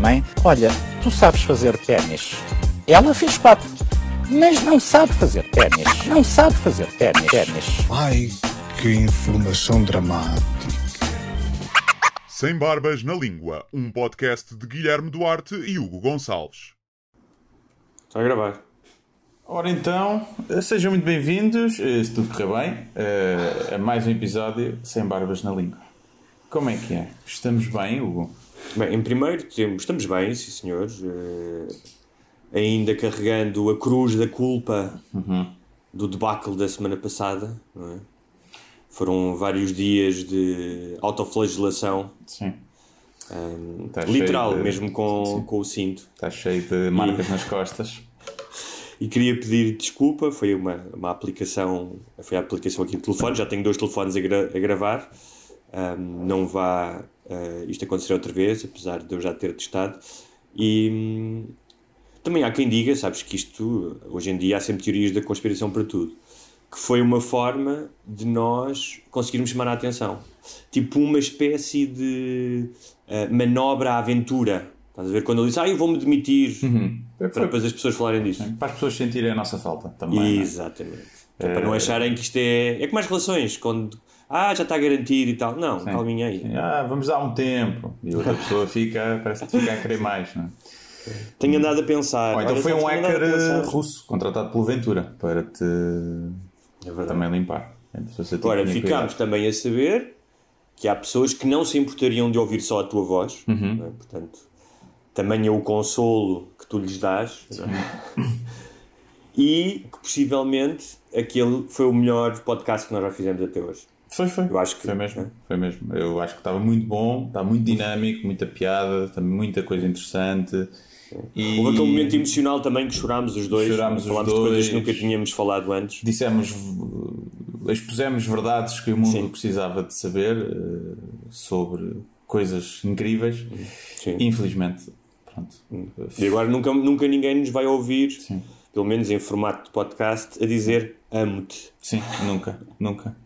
Mãe, olha, tu sabes fazer ténis. Ela fez quatro, mas não sabe fazer ténis. Não sabe fazer ténis. ténis. Ai, que informação dramática. Sem Barbas na Língua, um podcast de Guilherme Duarte e Hugo Gonçalves. Está a gravar. Ora então, eh, sejam muito bem-vindos, eh, se tudo correr bem, eh, a mais um episódio Sem Barbas na Língua. Como é que é? Estamos bem, Hugo? Bem, em primeiro, temos, estamos bem, sim senhores. Eh, ainda carregando a cruz da culpa do debacle da semana passada. não é? Foram vários dias de autoflagelação, Sim. ehm, Tá literal, de- mesmo com, Sim. com o cinto. Está cheio de marcas nas costas. E queria pedir desculpa, foi uma, uma aplicação, foi a aplicação aqui do telefone, já tenho dois telefones a, gra- a gravar, Ahm, não vá ah, isto acontecer outra vez, apesar de eu já ter testado. E hum, também há quem diga, sabes que isto, hoje em dia há sempre teorias da conspiração para tudo, que foi uma forma de nós conseguirmos chamar a atenção. Tipo uma espécie de ah, manobra à aventura. Estás a ver? Quando ele diz, ah, eu vou-me demitir, para Foi depois as pessoas falarem disso. para as pessoas sentirem a nossa falta também. é? Exatamente. É Para não acharem que isto é. É como as relações, quando. Ah, já está garantido e tal. Não, calminha aí. Ah, vamos dar um tempo. E outra pessoa fica, parece que fica a querer mais. Não é? Tenho andado a pensar. Ou então Olha, foi um hacker eh, russo contratado pelo Ventura para te É também limpar. Agora, ficámos cuidado. também a saber que há pessoas que não se importariam de ouvir só a tua voz. Uhum. é? Portanto, também é o consolo que tu lhes dás. é? E que possivelmente aquele foi o melhor podcast que nós já fizemos até hoje. Foi, foi. Eu acho que- foi mesmo. Foi mesmo. Eu acho que estava muito bom, está muito dinâmico, muita piada, também muita coisa interessante. E Houve aquele momento emocional também que chorámos os dois. Chorámos os falámos de coisas que dois. nunca tínhamos falado antes. dissemos, expusemos verdades que o mundo Sim. precisava de saber eh, sobre coisas incríveis. Sim. Infelizmente, pronto. E agora nunca, nunca ninguém nos vai ouvir, Sim. pelo menos em formato de podcast, a dizer amo-te. Sim, nunca, nunca.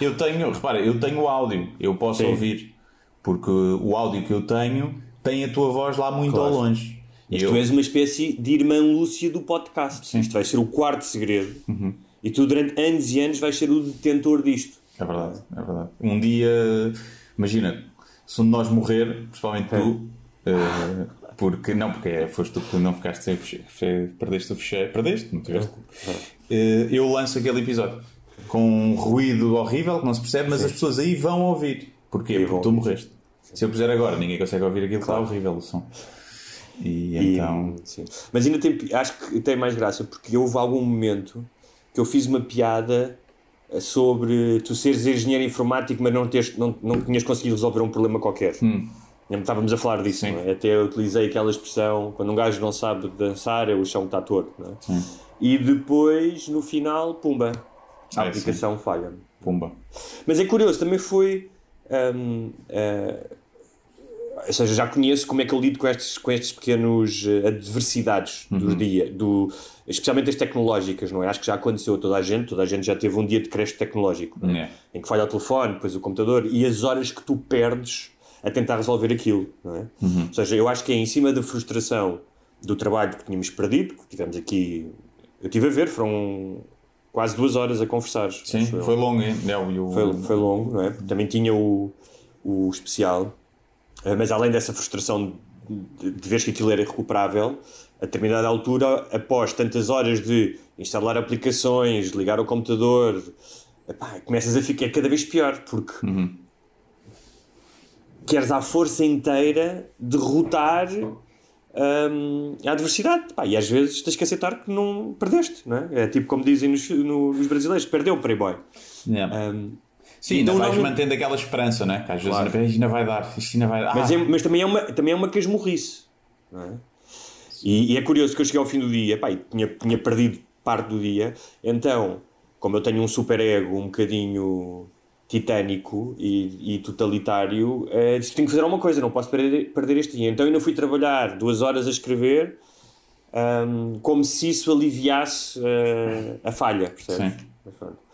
Eu tenho, repara, eu tenho o áudio, eu posso Sim. ouvir, porque o áudio que eu tenho tem a tua voz lá muito Claro. ao longe. Mas eu, tu és uma espécie de irmã Lúcia do podcast. Sim. Uhum. Isto vai ser o quarto segredo. E tu, durante anos e anos, vais ser o detentor disto. É verdade, é verdade. Um dia, imagina, se um de nós morrer, principalmente tu, eh, porque não, porque é, foste tu que não ficaste sem fecheiro, fe- perdeste o fecheiro, perdeste, não tiveste. Eh, eu lanço aquele episódio com um ruído horrível que não se percebe, mas as pessoas aí vão ouvir. Porquê? Porque tu morreste. Se eu puser agora, ninguém consegue ouvir aquilo, está horrível o som. E, E, então. sim. Mas ainda tem, acho que tem mais graça, porque houve algum momento que eu fiz uma piada eh, sobre tu seres engenheiro informático, mas não, teres, não, não tinhas conseguido resolver um problema qualquer. Estávamos a falar disso, Hum. Sim. não é? até eu utilizei aquela expressão: quando um gajo não sabe dançar, é o chão que está torto. É? E depois, no final, pumba, a Ah, aplicação falha. Pumba. Mas é curioso, também foi. hum, eh, ou seja, já conheço como é que eu lido com estes, com estes pequenos eh, adversidades Uhum. do dia, do, especialmente as tecnológicas, não é? Acho que já aconteceu a toda a gente, toda a gente já teve um dia de creche tecnológico, é? É. em que falha o telefone, depois o computador e as horas que tu perdes a tentar resolver aquilo, não é? Uhum. Ou seja, eu acho que é em cima da frustração do trabalho que tínhamos perdido, que tivemos aqui, eu estive a ver, foram quase duas horas a conversar. Sim, eu. foi longo, hein? É, o- o- Foi, foi longo, não é? Também tinha o, o especial, Eh, mas além dessa frustração de, de ver que aquilo era recuperável, a determinada altura, após tantas horas de instalar aplicações, ligar ao computador, epá, começas a ficar cada vez pior, porque queres à força inteira derrotar a adversidade. Pá, e às vezes tens que aceitar que não perdeste, não é? É tipo como dizem nos, no- nos brasileiros, perdeu o Playboy. Yeah. Um, Sim, Então ainda vais não- mantendo aquela esperança, não é? Que às vezes Claro. ainda, vai dar, isto ainda vai dar. Mas, é- mas também, é uma, também é uma casmurrice. Não é? E, e é curioso que eu cheguei ao fim do dia, pá, e tinha, tinha perdido parte do dia, então, como eu tenho um super ego um bocadinho titânico e, e totalitário, eh, disse que tenho que fazer alguma coisa, não posso perder, perder este dia. Então eu ainda fui trabalhar duas horas a escrever, ahm, como se isso aliviasse eh, a falha, percebes? Sim.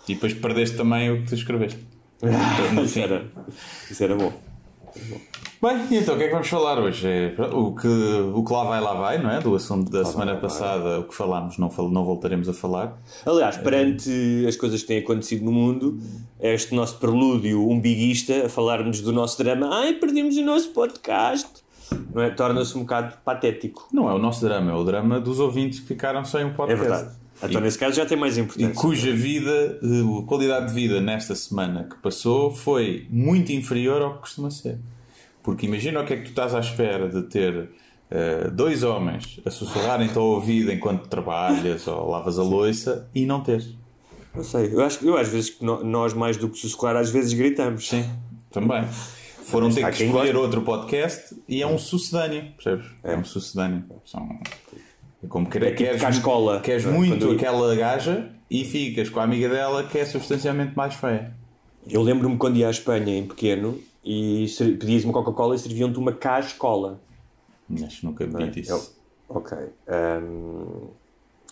E depois perdeste também o que tu escreveste. No Isso era, isso era bom. Bem, então o que é que vamos falar hoje? É, o, que, o que lá vai, lá vai, não é? Do assunto da semana passada, o que falámos, não, não voltaremos a falar. Aliás, perante as coisas que têm acontecido no mundo, este nosso prelúdio umbiguista a falar-nos do nosso drama, ai, perdemos o nosso podcast, é? torna-se um bocado patético. Não é o nosso drama, é o drama dos ouvintes que ficaram sem um É podcast. verdade. Então, nesse caso, já tem mais E importância. cuja vida, eh, a qualidade de vida nesta semana que passou foi muito inferior ao que costuma ser. Porque imagina o que é que tu estás à espera de ter eh, dois homens a sussurrarem-te ao ouvido enquanto trabalhas ou lavas a louça e não teres. Não sei, eu acho que eu às vezes nós, mais do que sussurrar, às vezes gritamos. Sim, também. Foram ter que escolher outro podcast e é um sucedâneo, percebes? É, um sucedâneo. São... É como É tipo queres, cascola, queres não é? muito aquela gaja e ficas com a amiga dela que é substancialmente mais feia. Eu lembro-me quando ia à Espanha em pequeno e pedias uma Coca-Cola e serviam-te uma cascola. Mas nunca vi disso. Eu- ok. Ahm,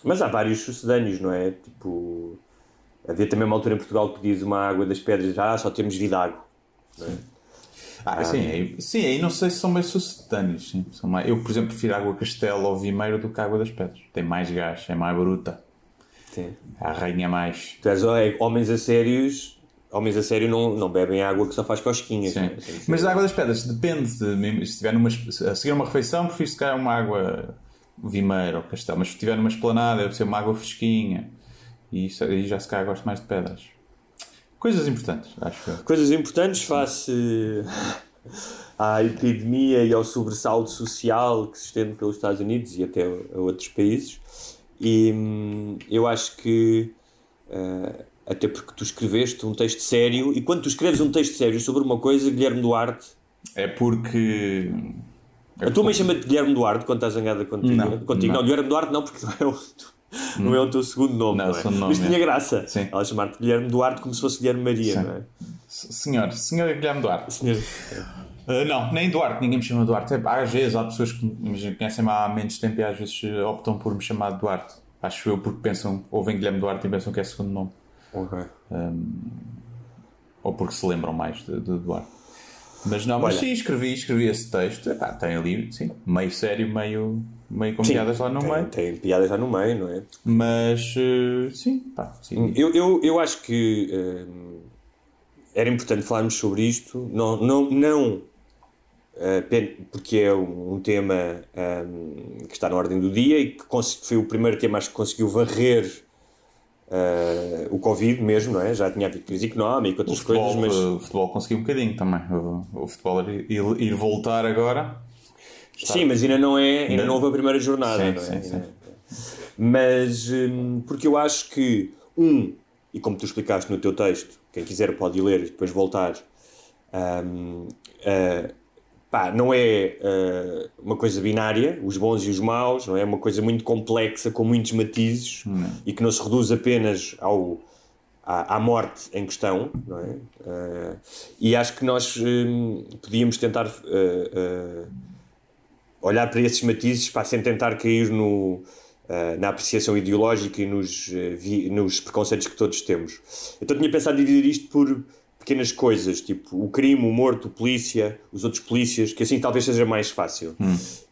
mas há vários sucedâneos, não é? Tipo, havia também uma altura em Portugal que pedias uma água das pedras, ah, só temos vidago. Ah, sim, aí, sim, aí não sei se são bem sucedâneos. Sim. São mais... Eu, por exemplo, prefiro água castelo ou vimeiro do que água das pedras. Tem mais gás, é mais bruta. Sim. Arranha mais. Tu és, é, homens a sérios, homens a sério não, não bebem água que só faz cosquinhas. Sim. é? Mas a água das pedras depende. De, se estiver numa, a seguir uma refeição, prefiro se calhar uma água vimeiro ou castelo. Mas se estiver numa esplanada, deve ser uma água fresquinha. E isso, aí já se calhar gosto mais de pedras. Coisas importantes, acho eu. Coisas importantes face à epidemia e ao sobressalto social que se estende pelos Estados Unidos e até a outros países. E hum, eu acho que, eh, até porque tu escreveste um texto sério, e quando tu escreves um texto sério sobre uma coisa, Guilherme Duarte. É porque. A tua mãe chama-te Guilherme Duarte quando estás zangada contigo? Não, contigo. não. não. Guilherme Duarte não, porque não é o, não é o teu segundo nome. Não, Não, é? nome, Mas tinha é. graça. Sim. Ela chamar-te Guilherme Duarte como se fosse Guilherme Maria, Sim. não é? Senhor, senhor Guilherme Duarte. Senhor. Uh, não, nem Duarte, ninguém me chama Duarte. É, às vezes há pessoas que me conhecem-me há menos tempo e às vezes uh, optam por me chamar Duarte. Acho eu porque pensam, ouvem Guilherme Duarte e pensam que é segundo nome. Ok. Ou porque se lembram mais de, de Duarte. Mas não, mas Olha. sim, escrevi, escrevi esse texto. Epá, tem ali, sim, meio sério, meio, meio com Sim, piadas lá no tem, meio. Tem piadas lá no meio, não é? Mas uh, sim, pá, sim. Eu, eu, eu acho que hum, era importante falarmos sobre isto, não, não, não eh, pen- porque é um, um tema hum, que está na ordem do dia e que cons- foi o primeiro tema acho que conseguiu varrer eh, o Covid mesmo, não é? Já tinha havido crise económica, outras futebol, coisas, mas uh, o futebol conseguiu um bocadinho também. O, o futebol ir, ir- voltar agora. Sim, mas ainda não é, ainda não houve a primeira jornada, Sim, não é? sim, sim. Ainda- Mas hum, porque eu acho que um, e como tu explicaste no teu texto, quem quiser pode ir ler e depois voltar, hum, ah, pá, não é ah, uma coisa binária, os bons e os maus, não é uma coisa muito complexa com muitos matizes e que não se reduz apenas ao à, à morte em questão, não é? Ah, e acho que nós hum, podíamos tentar ah, olhar para esses matizes sem tentar cair no, na apreciação ideológica e nos, vi- nos preconceitos que todos temos. Então tinha pensado dividir isto por pequenas coisas, tipo o crime, o morto, o polícia, os outros polícias, que assim talvez seja mais fácil.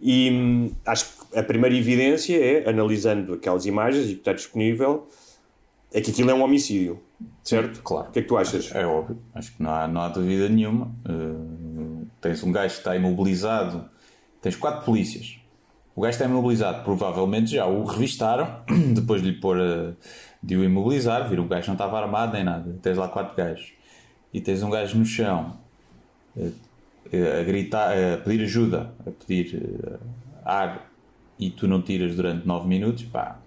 E hum, acho que a primeira evidência é, analisando aquelas imagens e que está disponível, é que aquilo é um homicídio. Certo? Claro. O que é que tu achas? É óbvio, acho que não há, não há dúvida nenhuma. Uh, tens um gajo que está imobilizado, tens quatro polícias. O gajo está imobilizado, provavelmente já o revistaram, depois de lhe pôr a- de o imobilizar, viram que o gajo não estava armado nem nada. Tens lá quatro gajos e tens um gajo no chão uh, a gritar, a pedir ajuda, a pedir uh, ar e tu não tiras durante nove minutos, pá.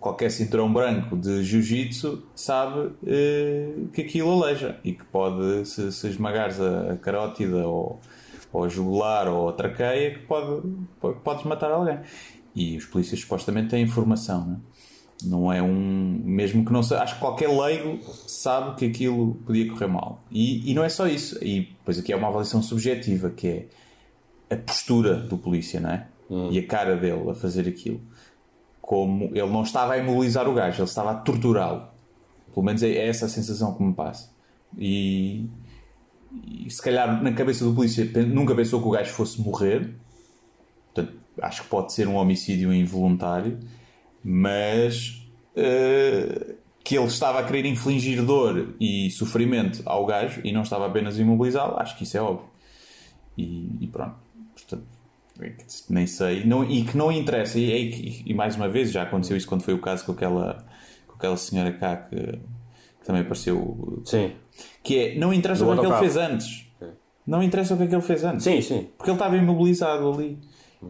qualquer cinturão branco de jiu-jitsu sabe eh, que aquilo aleija e que pode, se, se esmagares a, a carótida ou, ou a jugular ou a traqueia, que pode, pode, podes matar alguém. E os polícias supostamente têm informação, não é? Não é um. Mesmo que não seja. Acho que qualquer leigo sabe que aquilo podia correr mal. E, e não é só isso. E depois aqui é uma avaliação subjetiva, que é a postura do polícia, não é? E a cara dele a fazer aquilo. Como ele não estava a imobilizar o gajo, ele estava a torturá-lo. Pelo menos é essa a sensação que me passa. E, e se calhar na cabeça do polícia nunca pensou que o gajo fosse morrer. Portanto, acho que pode ser um homicídio involuntário, mas eh, que ele estava a querer infligir dor e sofrimento ao gajo e não estava apenas imobilizá-lo, acho que isso é óbvio. E, e pronto, portanto, é que nem sei, não, e que não interessa, e, e- e mais uma vez já aconteceu isso quando foi o caso com aquela, com aquela senhora cá que, que também apareceu, Sim. que é, não interessa Do o que é que ele fez antes. Não interessa o que é que ele fez antes. Sim, sim. Porque ele estava imobilizado ali.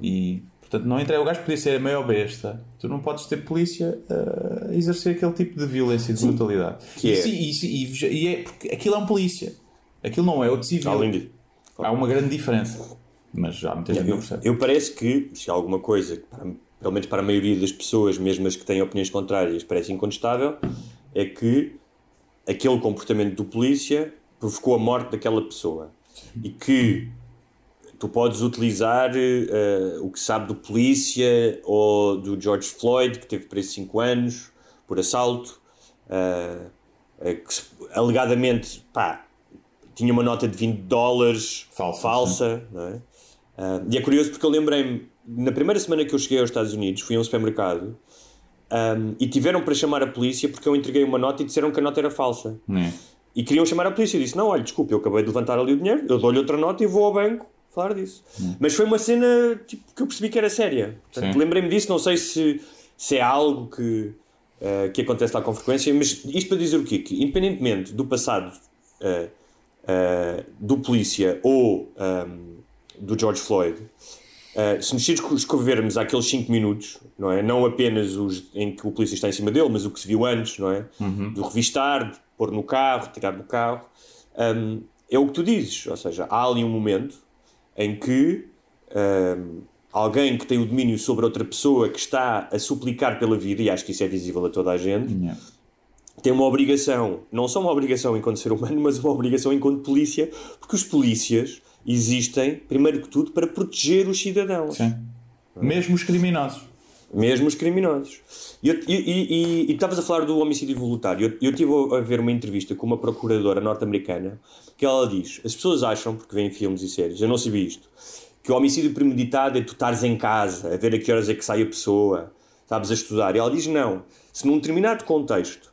E, portanto, não entrega. O gajo podia ser a maior besta. Tu não podes ter polícia a exercer aquele tipo de violência e de brutalidade. Que e, é- e, e- e é porque aquilo é um polícia. Aquilo não é o de civil. Além disso. Há uma grande diferença. Mas já há muita gente que não Eu, percebe. eu parece que, se há alguma coisa, que para- pelo menos para a maioria das pessoas, mesmo as que têm opiniões contrárias, parece incontestável, é que aquele comportamento do polícia provocou a morte daquela pessoa. E que tu podes utilizar eh, o que sabe do polícia ou do George Floyd, que teve preso 5 anos por assalto, eh, que alegadamente, pá, tinha uma nota de 20 dólares Falsa, falsa é? Ah, e é curioso porque eu lembrei-me, na primeira semana que eu cheguei aos Estados Unidos, fui a um supermercado ahm, e tiveram para chamar a polícia porque eu entreguei uma nota e disseram que a nota era falsa. É. E queriam chamar a polícia. Eu disse: Não, olha, desculpe, eu acabei de levantar ali o dinheiro, eu dou-lhe outra nota e vou ao banco falar disso. Mas foi uma cena tipo, que eu percebi que era séria. Lembrei-me disso, não sei se, se é algo que, ah, que acontece lá com frequência, mas isto para dizer o quê? Que independentemente do passado ah, ah, do polícia ou ahm, do George Floyd, se nos escrevermos aqueles 5 minutos, não é? Não apenas os em que o polícia está em cima dele, mas o que se viu antes, não é? Do revistar, de pôr no carro, tirar do carro, ahm, é o que tu dizes. Ou seja, há ali um momento em que ahm, alguém que tem o domínio sobre outra pessoa que está a suplicar pela vida, e acho que isso é visível a toda a gente, Yeah. tem uma obrigação, não só uma obrigação enquanto ser humano, mas uma obrigação enquanto polícia, porque os polícias existem, primeiro que tudo, para proteger os cidadãos, Sim. Mesmo os criminosos. mesmo os criminosos. E E e- e- estavas a falar do homicídio voluntário. Eu, eu estive a ver uma entrevista com uma procuradora norte-americana que ela diz: as pessoas acham, porque veem filmes e séries, eu não sabia isto, que o homicídio premeditado é tu estares em casa, a ver a que horas é que sai a pessoa, sabes, a estudar. E ela diz: não, se num determinado contexto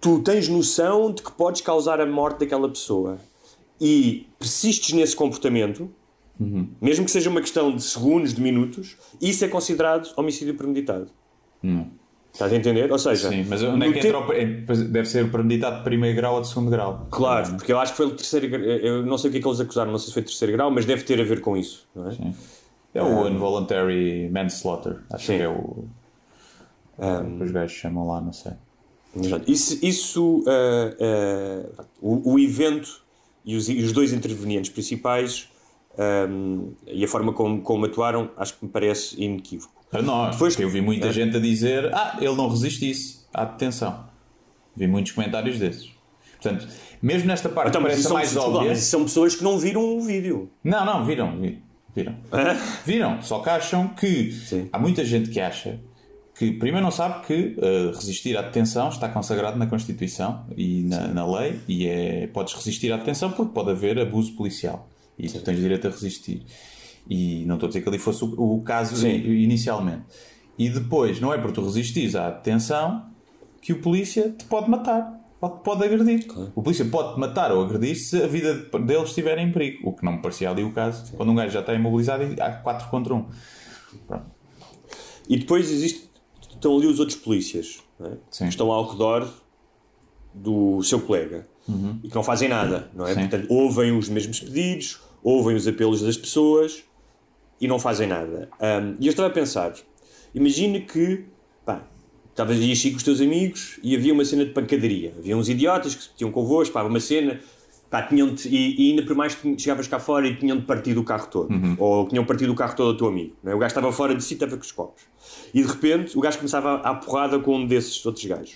tu tens noção de que podes causar a morte daquela pessoa e persistes nesse comportamento, mesmo que seja uma questão de segundos, de minutos, isso é considerado homicídio premeditado. Estás a entender? Ou seja, Sim, mas onde é que te- entra o, é, pois deve ser premeditado de primeiro grau ou de segundo grau. Claro, porque eu acho que foi o terceiro grau. Eu não sei o que é que eles acusaram, não sei se foi terceiro grau, mas deve ter a ver com isso. Não é? É o involuntary manslaughter. Acho Sim. que é o. o que os gajos chamam lá, não sei. Exato. Isso, isso, ah, ah, o, o evento e os, e os dois intervenientes principais ahm, e a forma como, como atuaram, acho que me parece inequívoco. Para nós, porque eu vi muita É. gente a dizer: Ah, ele não resistisse à detenção. Vi muitos comentários desses. Portanto, mesmo nesta parte Então, que parece a mais óbvia. mas são pessoas que não viram o vídeo. Não, não, viram, vi- viram. Viram, só que acham que Sim. há muita gente que acha que primeiro não sabe que eh, resistir à detenção está consagrado na Constituição e na, na lei e é, podes resistir à detenção porque pode haver abuso policial e tu tens direito a resistir. E não estou a dizer que ali fosse o, o caso Sim. inicialmente. E depois, não é por tu resistires à detenção que o polícia te pode matar. Ou te pode agredir. O polícia pode te matar ou agredir se a vida deles estiver em perigo. O que não me parecia ali o caso. Quando um gajo já está imobilizado e há 4 contra 1. Pronto. E depois existe, estão ali os outros polícias é? Sim. que estão ao redor do seu colega e que não fazem nada, não é? Sim. Portanto, ouvem os mesmos pedidos, ouvem os apelos das pessoas e não fazem nada. Ahm, e eu estava a pensar, imagine que pá, estavas aí com os teus amigos e havia uma cena de pancadaria. Havia uns idiotas que se metiam convosco, pá, uma cena, pá, tinham e, e ainda por mais que chegavas cá fora e tinham de partido o carro todo. Ou tinham partido o carro todo ao teu amigo. é? O gajo estava fora de si e estava com os copos. E de repente o gajo começava a, a porrada com um desses outros gajos.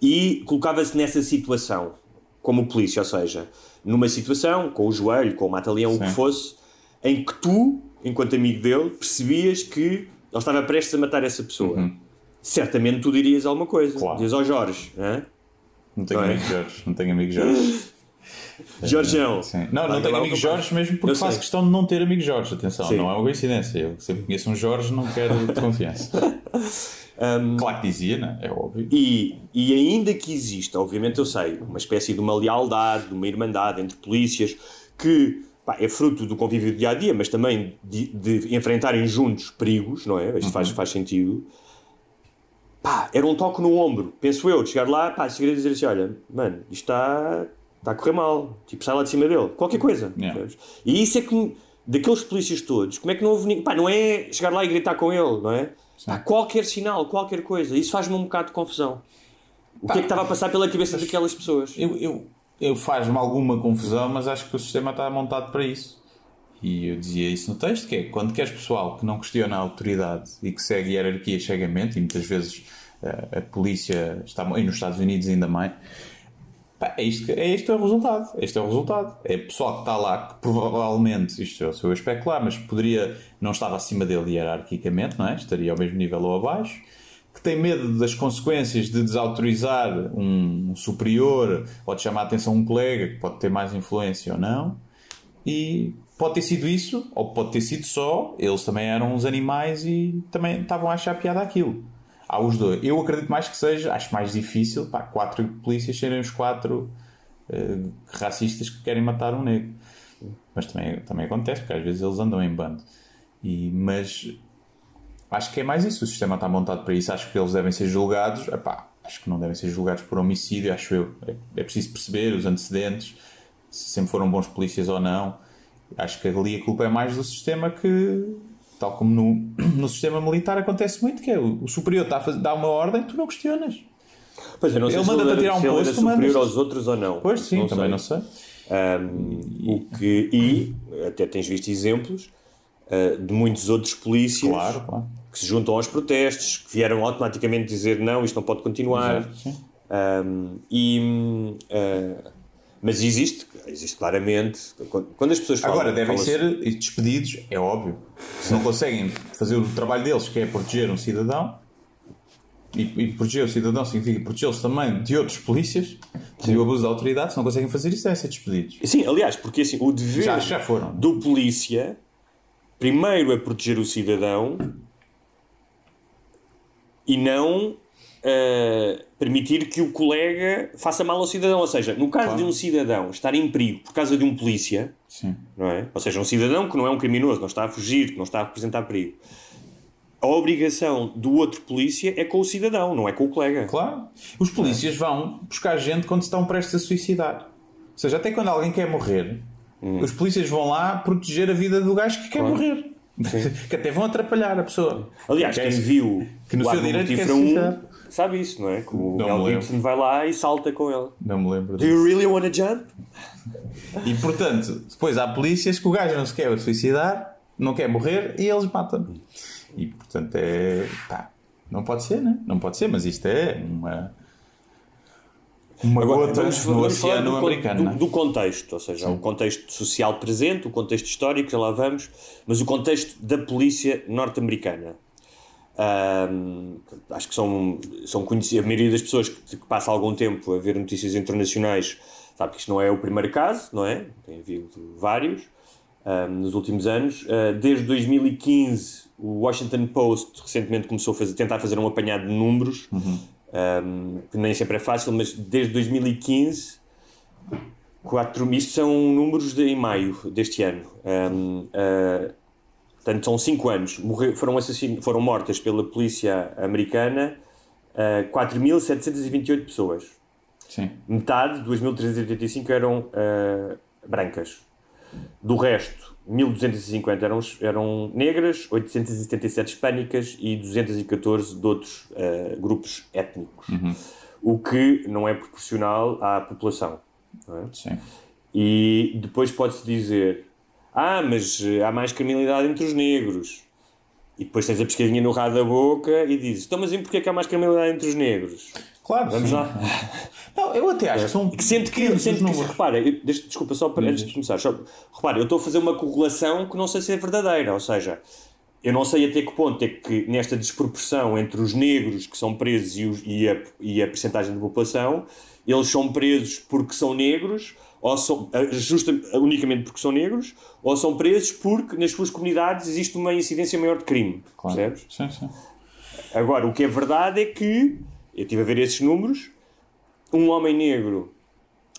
E colocava-se nessa situação, como polícia, ou seja, numa situação, com o joelho, com o mata-leão, o que fosse, em que tu, enquanto amigo dele, percebias que ele estava prestes a matar essa pessoa. Certamente tu dirias alguma coisa. Claro. Dizias ao Jorge, hã? Não tenho Não é? amigo Jorge. Não tenho amigo Jorge. Jorgeão. Sim. Não, Vai não tenho amigo Jorge mesmo porque faço questão de não ter amigo Jorge. Atenção, Sim. não é uma coincidência. Eu sempre conheço um Jorge, não quero de confiança. Claro que dizia, né? é óbvio. E, e ainda que exista, obviamente eu sei, uma espécie de uma lealdade, de uma irmandade entre polícias que pá, é fruto do convívio do dia a dia, mas também de, de enfrentarem juntos perigos, não é? Isto faz, faz sentido. Pá, era um toque no ombro, penso eu, de chegar lá, pá, chegar a dizer assim: olha, mano, isto está, está a correr mal, tipo, sai lá de cima dele, qualquer coisa. Yeah. E isso é que, daqueles polícias todos, como é que não houve ninguém, pá, não é chegar lá e gritar com ele, não é? Pá, qualquer sinal, qualquer coisa, isso faz-me um bocado de confusão. O que é que estava a passar pela cabeça daquelas pessoas? Eu, eu, eu faz-me alguma confusão, mas acho que o sistema está montado para isso. E eu dizia isso no texto, que é quando queres pessoal que não questiona a autoridade e que segue a hierarquia cegamente, e muitas vezes eh, a polícia está, e nos Estados Unidos ainda mais, é isto, é este é o resultado. Este é o resultado. É pessoal que está lá que provavelmente, isto eu sou eu a especular, mas poderia, não estava acima dele hierarquicamente, não é? Estaria ao mesmo nível ou abaixo que tem medo das consequências de desautorizar um superior ou de chamar a atenção um colega que pode ter mais influência ou não. E pode ter sido isso, ou pode ter sido só, eles também eram uns animais e também estavam a achar piada aquilo. Há os dois. Eu acredito mais que seja, acho mais difícil, pá, quatro polícias serem os quatro eh, racistas que querem matar um negro. Mas também, também acontece, porque às vezes eles andam em bando. E, mas acho que é mais isso. O sistema está montado para isso. Acho que eles devem ser julgados. Epá, acho que não devem ser julgados por homicídio, acho eu. É, é preciso perceber os antecedentes, se sempre foram bons polícias ou não. Acho que ali a culpa é mais do sistema que, tal como no, no sistema militar acontece muito, que é o, o superior está a fazer, dá uma ordem, tu não questionas. Pois eu não sei Ele se manda-te tirar um posto, superior mandas- aos outros ou não. Pois sim, também sei. não sei. Um, o que, e até tens visto exemplos uh, de muitos outros polícias Claro, claro. Que se juntam aos protestos, que vieram automaticamente dizer não, isto não pode continuar. Um, e, uh, mas existe, existe claramente. Quando, as pessoas falam. Agora, devem ser despedidos, é óbvio. Se não conseguem fazer o trabalho deles, que é proteger um cidadão, e, e proteger o cidadão significa protegê-los também de outros polícias, de o abuso da autoridade, se não conseguem fazer isso, devem ser despedidos. Sim, aliás, porque assim, o dever Já- já do polícia primeiro é proteger o cidadão e não uh, permitir que o colega faça mal ao cidadão. Ou seja, no caso de um cidadão estar em perigo por causa de um polícia, Sim. não é? Ou seja, um cidadão que não é um criminoso, não está a fugir, que não está a representar perigo. A obrigação do outro polícia é com o cidadão, não é com o colega. Claro. Os polícias vão buscar gente quando estão prestes a suicidar. Ou seja, até quando alguém quer morrer, os polícias vão lá proteger a vida do gajo que quer morrer. Que até vão atrapalhar a pessoa. Aliás, Que quem viu que no o seu direito quer Mortífera 1 suicidar. sabe isso, não é? Que o Não Mel. Gibson vai lá e salta com ele. Não me lembro Do disso. you really wanna jump? E portanto, depois há polícias que o gajo não se quer suicidar, não quer morrer e eles matam. E portanto é. pá, não pode ser, né? Não pode ser, mas isto é uma. Uma Agora, gota vamos, no vamos oceano do, americano. do, é? do contexto, ou seja, o contexto social presente, o contexto histórico, já lá vamos, mas o contexto da polícia norte-americana. Ahm, acho que são, são conhecidas, a maioria das pessoas que, que passa algum tempo a ver notícias internacionais sabe que isto não é o primeiro caso, não é? Tem havido vários ahm, nos últimos anos. Ah, desde 2015, o Washington Post recentemente começou a fazer- tentar fazer um apanhado de números, ahm, que nem sempre é fácil, mas desde 2015 quatro, isto são números de, em maio deste ano. Ahm, ah, portanto, são 5 anos. Morre- foram, assassin, foram mortas pela polícia americana ah, 4.728 pessoas. Sim. Metade, 2.385, eram ah, brancas. Do resto, 1250 eram, eram negras, 877 hispânicas e 214 de outros uh, grupos étnicos. Uhum. O que não é proporcional à população. é? Sim. E depois pode-se dizer: Ah, mas eh, há mais criminalidade entre os negros. E depois tens a pescadinha no rabo da boca e dizes: Então, mas e porquê é que há mais criminalidade entre os negros? Claro, Vamos sim. lá. Não, eu até acho que são. E que sente que, os que repara, eu, deixa- desculpa, só para, antes de começar, só, repara, eu estou a fazer uma correlação que não sei se é verdadeira, ou seja, eu não sei até que ponto é que nesta desproporção entre os negros que são presos e, os- e a, e a percentagem da população, eles são presos porque são negros, ou são justa, unicamente porque são negros, ou são presos porque nas suas comunidades existe uma incidência maior de crime, Claro. percebes? Sim, sim. Agora, o que é verdade é que, eu estive a ver esses números, um homem negro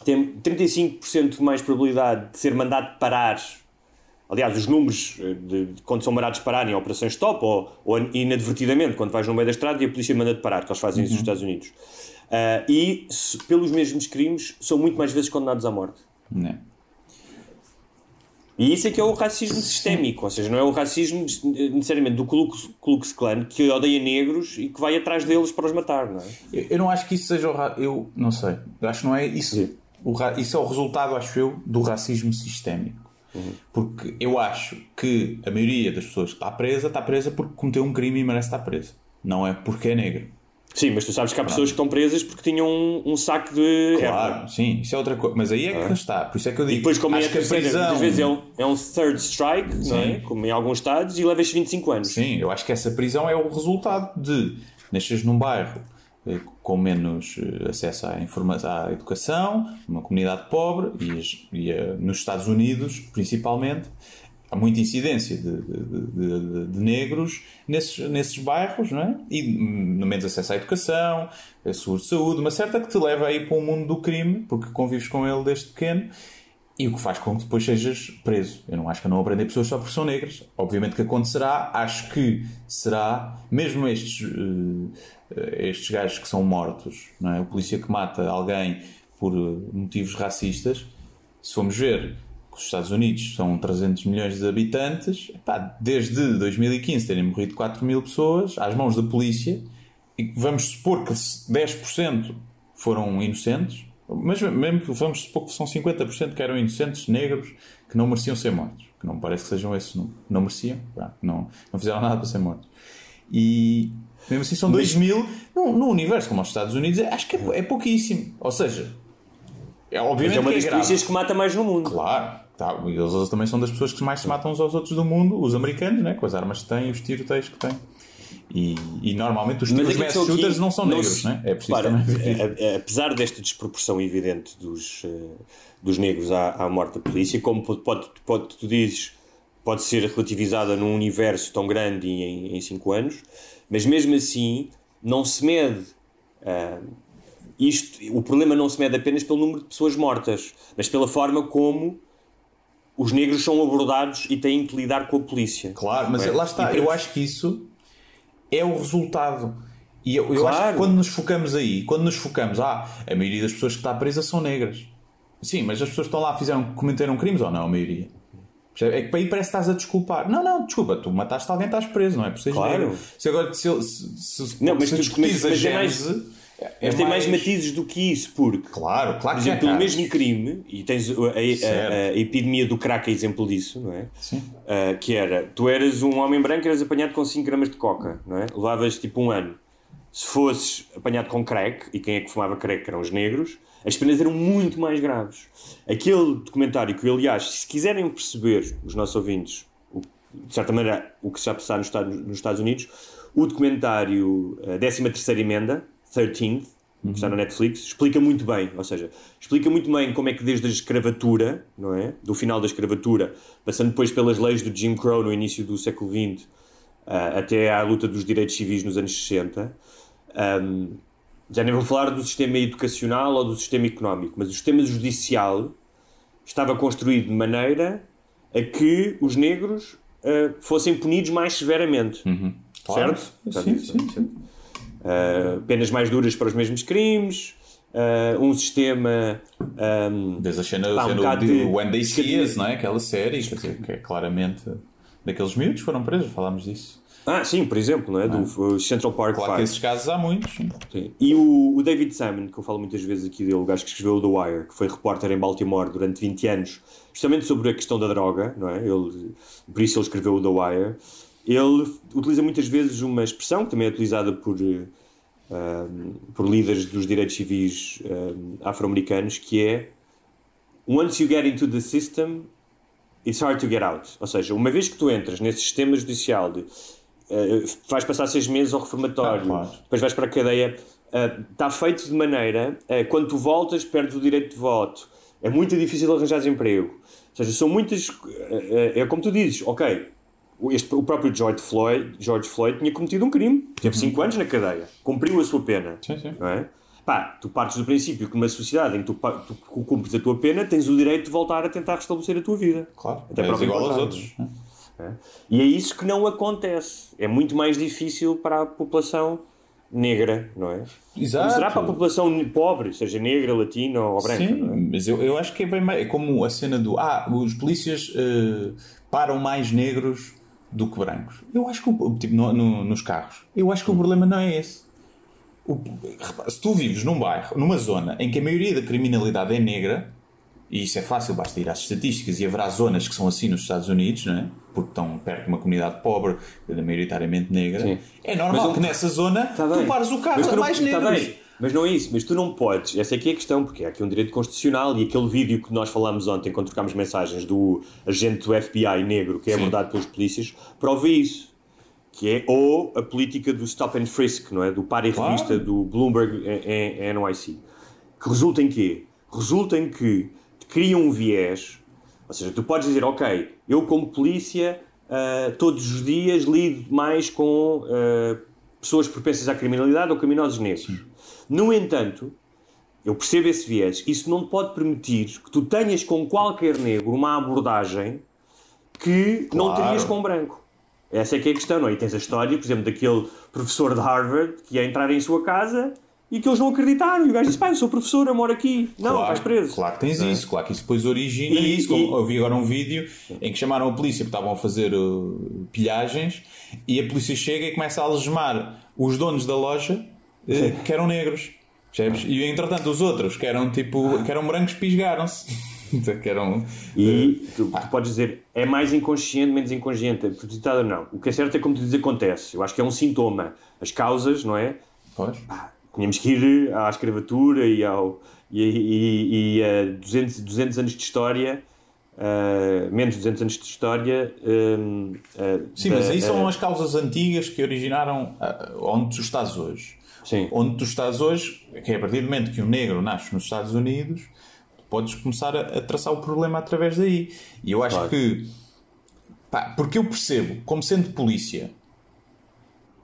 tem 35% mais probabilidade de ser mandado parar. Aliás, os números eh, de, de quando são mandados parar em operações stop ou, ou inadvertidamente, quando vais no meio da estrada e a polícia manda-te parar, que eles fazem isso nos Estados Unidos. Ah, e, se- pelos mesmos crimes, são muito mais vezes condenados à morte. Né. E isso é que é o racismo sistémico, ou seja, não é o racismo necessariamente do Ku Klux- Klan que odeia negros e que vai atrás deles para os matar, não é? Eu, eu não acho que isso seja o ra... Eu não sei. Eu acho que não é isso. Sim. O ra... Isso é o resultado, acho eu, do racismo sistémico. Porque eu acho que a maioria das pessoas que está presa está presa porque cometeu um crime e merece estar presa. Não é porque é negro. Sim, mas tu sabes que há pessoas que estão presas porque tinham um, um saco de erva. Claro, sim, isso é outra coisa. Mas aí é que está. Por isso é que eu digo. E depois, como é a que a terceira, prisão... muitas vezes é um, é um third strike, não é? Como em alguns estados, e levas 25 anos. Sim, eu acho que essa prisão é o resultado de nasceres num bairro eh, com menos eh, acesso à, informa à educação, uma comunidade pobre e, e, nos Estados Unidos, principalmente, há muita incidência de, de- de- de- negros nesses, nesses bairros, não é? E hum, no menos acesso à educação, seguro de saúde, uma certa que te leva aí para o mundo do crime, porque convives com ele desde pequeno. E o que faz com que depois sejas preso. Eu não acho que não aprender pessoas só porque são negras. Obviamente que acontecerá. Acho que será, mesmo estes, eh, estes gajos que são mortos, não é? o polícia que mata alguém por eh, motivos racistas, se formos ver os Estados Unidos são 300 milhões de habitantes, epá, desde 2015 terem morrido 4 mil pessoas às mãos da polícia, e vamos supor que 10% foram inocentes, mas mesmo que vamos supor que são 50% que eram inocentes, negros, que não mereciam ser mortos. Que não parece que sejam esses números. Não mereciam, não, não fizeram nada para ser mortos. E mesmo assim são 2 mil. No, no universo como os Estados Unidos, acho que é, é pouquíssimo. Ou seja, é Mas obviamente é uma que é das polícias que mata mais no mundo. Claro, tá, eles também são das pessoas que mais se matam uns aos outros do mundo, os americanos, né, com as armas que têm, os tiroteios que têm. E, e normalmente os, Mas os aqui mass aqui- shooters não são negros, se- né? é preciso repara, também apesar desta desproporção evidente dos, eh, dos negros à, à morte da polícia, como pode, pode, pode- tu dizes, pode ser relativizada num universo tão grande em 5 anos, mas mesmo assim não se mede. ah, isto, o problema não se mede apenas pelo número de pessoas mortas, mas pela forma como os negros são abordados e têm que lidar com a polícia. Claro, mas é? lá está, E eu acho que isso é o resultado. E eu, eu acho Claro. que quando nos focamos aí, quando nos focamos, ah, a maioria das pessoas que está presa são negras. Sim, mas as pessoas que estão lá fizeram, cometeram crimes ou não, a maioria? É que para aí parece que estás a desculpar. Não, não, desculpa, tu mataste alguém, estás preso, não é? Por seres Claro. negro. Se agora se, se, se, Não, mas se tu- discutires mas- a mas é mais- é Mas tem mais matizes do que isso, porque Claro, claro Por é exemplo, pelo casos. mesmo crime, e tens a, a- a- a epidemia do crack é exemplo disso, não é? Sim. Ah, que era, tu eras um homem branco e eras apanhado com 5 gramas de coca, não é? Levavas tipo um ano. Se fosses apanhado com crack, e quem é que fumava crack eram os negros, as penas eram muito mais graves. Aquele documentário que eu, aliás, se quiserem perceber, os nossos ouvintes, o- de certa maneira, o que se já passar nos Estados, nos Estados Unidos, o documentário a 13ª Emenda, 13th, que está na Netflix, explica muito bem, ou seja, explica muito bem como é que desde a escravatura, não é? Do final da escravatura, passando depois pelas leis do Jim Crow no início do século XX, ah, até à luta dos direitos civis nos anos 60, ahm, já nem vou falar do sistema educacional ou do sistema económico, mas o sistema judicial estava construído de maneira a que os negros ah, fossem punidos mais severamente. Claro. Certo? Sim, disse, sim, certo. Uh, penas mais duras para os mesmos crimes, uh, um sistema. Um, Desde a cena, pá, um do de- When They See escatinho. Us, não é? Aquela série, dizer, que é claramente daqueles miúdos foram presos, falámos disso. Ah, sim, por exemplo, não é? do uh, Central Park Claro que esses casos há muitos. Sim. E o, o David Simon, que eu falo muitas vezes aqui dele, o gajo que escreveu o The Wire, que foi repórter em Baltimore durante 20 anos, justamente sobre a questão da droga, não é? Ele, por isso ele escreveu o The Wire. Ele utiliza muitas vezes uma expressão que também é utilizada por, um, por líderes dos direitos civis um, afro-americanos, que é Once you get into the system, it's hard to get out. Ou seja, uma vez que tu entras nesse sistema judicial de eh, vais passar seis meses ao reformatório, Ah, claro. depois vais para a cadeia, está feito de maneira, quando tu voltas, perdes o direito de voto. É muito difícil arranjar emprego. Ou seja, são muitas. eh, é como tu dizes, ok, este- o próprio George Floyd, George Floyd tinha cometido um crime, teve 5 anos na cadeia, cumpriu a sua pena. Sim, sim. Não é? Pá, tu partes do princípio que numa sociedade em que tu, tu cumpres a tua pena, tens o direito de voltar a tentar restabelecer a tua vida. Claro, Até és em igual aos outros. E é isso que não acontece. É muito mais difícil para a população negra, não é? Exato. Será para a população pobre, seja negra, latina ou branca, Sim, é? mas eu, eu acho que é bem mais. É como a cena do. Ah, os polícias eh, param mais negros do que brancos. Eu acho que. o- Tipo, no- no- nos carros. Eu acho que o problema não é esse. O- se tu vives num bairro, numa zona em que a maioria da criminalidade é negra, e isso é fácil, basta ir às estatísticas e haverá zonas que são assim nos Estados Unidos, não é? Porque estão perto de uma comunidade pobre, maioritariamente negra. Sim. É normal Mas que nessa zona Tá tu pares o carro a mais tá negros. bem. Mas não é isso, mas tu não podes, essa aqui é a questão, porque há aqui um direito constitucional e aquele vídeo que nós falámos ontem quando trocámos mensagens do agente do FBI negro que é Sim. abordado pelos polícias, prova isso. Que é ou a política do stop and frisk, não é? Do par e Claro. revista do Bloomberg em, em NYC. Que resulta em quê? Resulta em que te cria um viés, ou seja, tu podes dizer, ok, eu como polícia ah, todos os dias lido mais com ah, pessoas propensas à criminalidade ou criminosos negros. No entanto, eu percebo esse viés, isso não pode permitir que tu tenhas com qualquer negro uma abordagem que não Claro. terias com branco. Essa é que é a questão, não é? E tens a história, por exemplo, daquele professor de Harvard que ia entrar em sua casa e que eles não acreditaram. E o gajo disse: pá, eu sou professor, eu moro aqui. Não, Claro, estás preso. Claro que tens Não é? isso, claro que isso depois origina E- isso. Como e- eu vi agora um vídeo em que chamaram a polícia porque estavam a fazer uh, pilhagens e a polícia chega e começa a algemar os donos da loja que eram negros. Percebes? E entretanto os outros que eram tipo que eram brancos pisgaram-se. que eram. E tu, tu podes dizer, é mais inconsciente, menos inconsciente, é propositado ou não. O que é certo é como tu dizes, acontece. Eu acho que é um sintoma. As causas, não é? Pois. Tínhamos que ir à escravatura e, ao, e, e, e a 200, 200 anos de história, ah, menos de 200 anos de história. hum, ah, Sim, da- mas aí são ah, as causas antigas que originaram uh, onde tu estás hoje. Sim. Onde tu estás hoje, que é a partir do momento que um negro nasce nos Estados Unidos, podes começar a, a traçar o problema através daí. E eu acho Claro. que. Pá, porque eu percebo, como sendo polícia,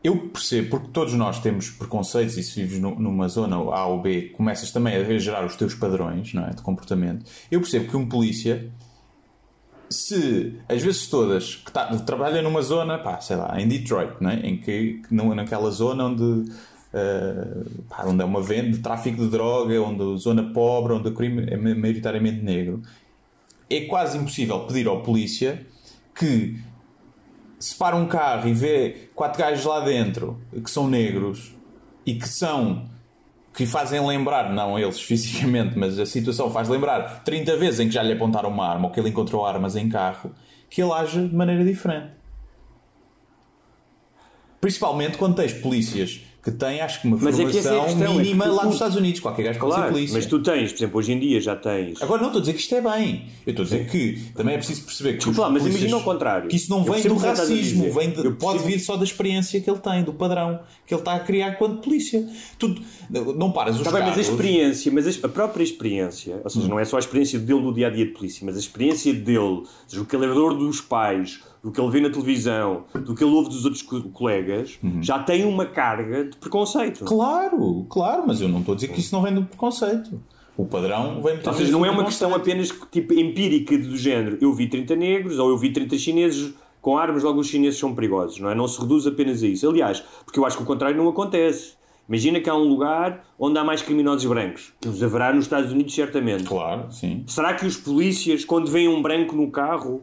eu percebo, porque todos nós temos preconceitos e se vives nu- numa zona A ou B, começas também a gerar os teus padrões não é, de comportamento. Eu percebo que um polícia se às vezes todas que tá, trabalha numa zona, pá, sei lá, em Detroit, não é? em que, naquela zona onde, eh, pá, onde é uma venda de tráfico de droga, onde zona pobre, onde o crime é ma- maioritariamente negro, é quase impossível pedir ao polícia que se para um carro e vê quatro gajos lá dentro que são negros e que são que fazem lembrar, não eles fisicamente, mas a situação faz lembrar 30 vezes em que já lhe apontaram uma arma ou que ele encontrou armas em carro, que ele age de maneira diferente. Principalmente quando tens polícias que têm, acho que, uma Mas é que é formação questão, é mínima tu- lá nos Estados Unidos. Qualquer gajo pode ser Claro, polícia. mas tu tens, por exemplo, hoje em dia já tens. Agora não estou a dizer que isto é bem. Eu estou a dizer que também é preciso perceber que. Desculpa os mas imagina ao contrário. Que isso não vem do racismo, vem de- pode vir só da experiência que ele tem, do padrão que ele está a criar quanto polícia. Tu não paras os bem, mas a experiência, mas a a própria experiência, ou seja, não é só a experiência dele no dia a dia de polícia, mas a experiência dele, ou seja, o herdou dos pais, do que ele vê na televisão, do que ele ouve dos outros co- colegas, já tem uma carga de preconceito. Claro, claro, mas eu não estou a dizer que isso não vem do preconceito. O padrão vem Ou seja, não é uma questão apenas tipo, empírica do género eu vi 30 negros ou eu vi 30 chineses com armas, logo os chineses são perigosos, não é? Não se reduz apenas a isso. Aliás, porque eu acho que o contrário não acontece. Imagina que há um lugar onde há mais criminosos brancos, que os haverá nos Estados Unidos, certamente. Claro, sim. Será que os polícias, quando veem um branco no carro,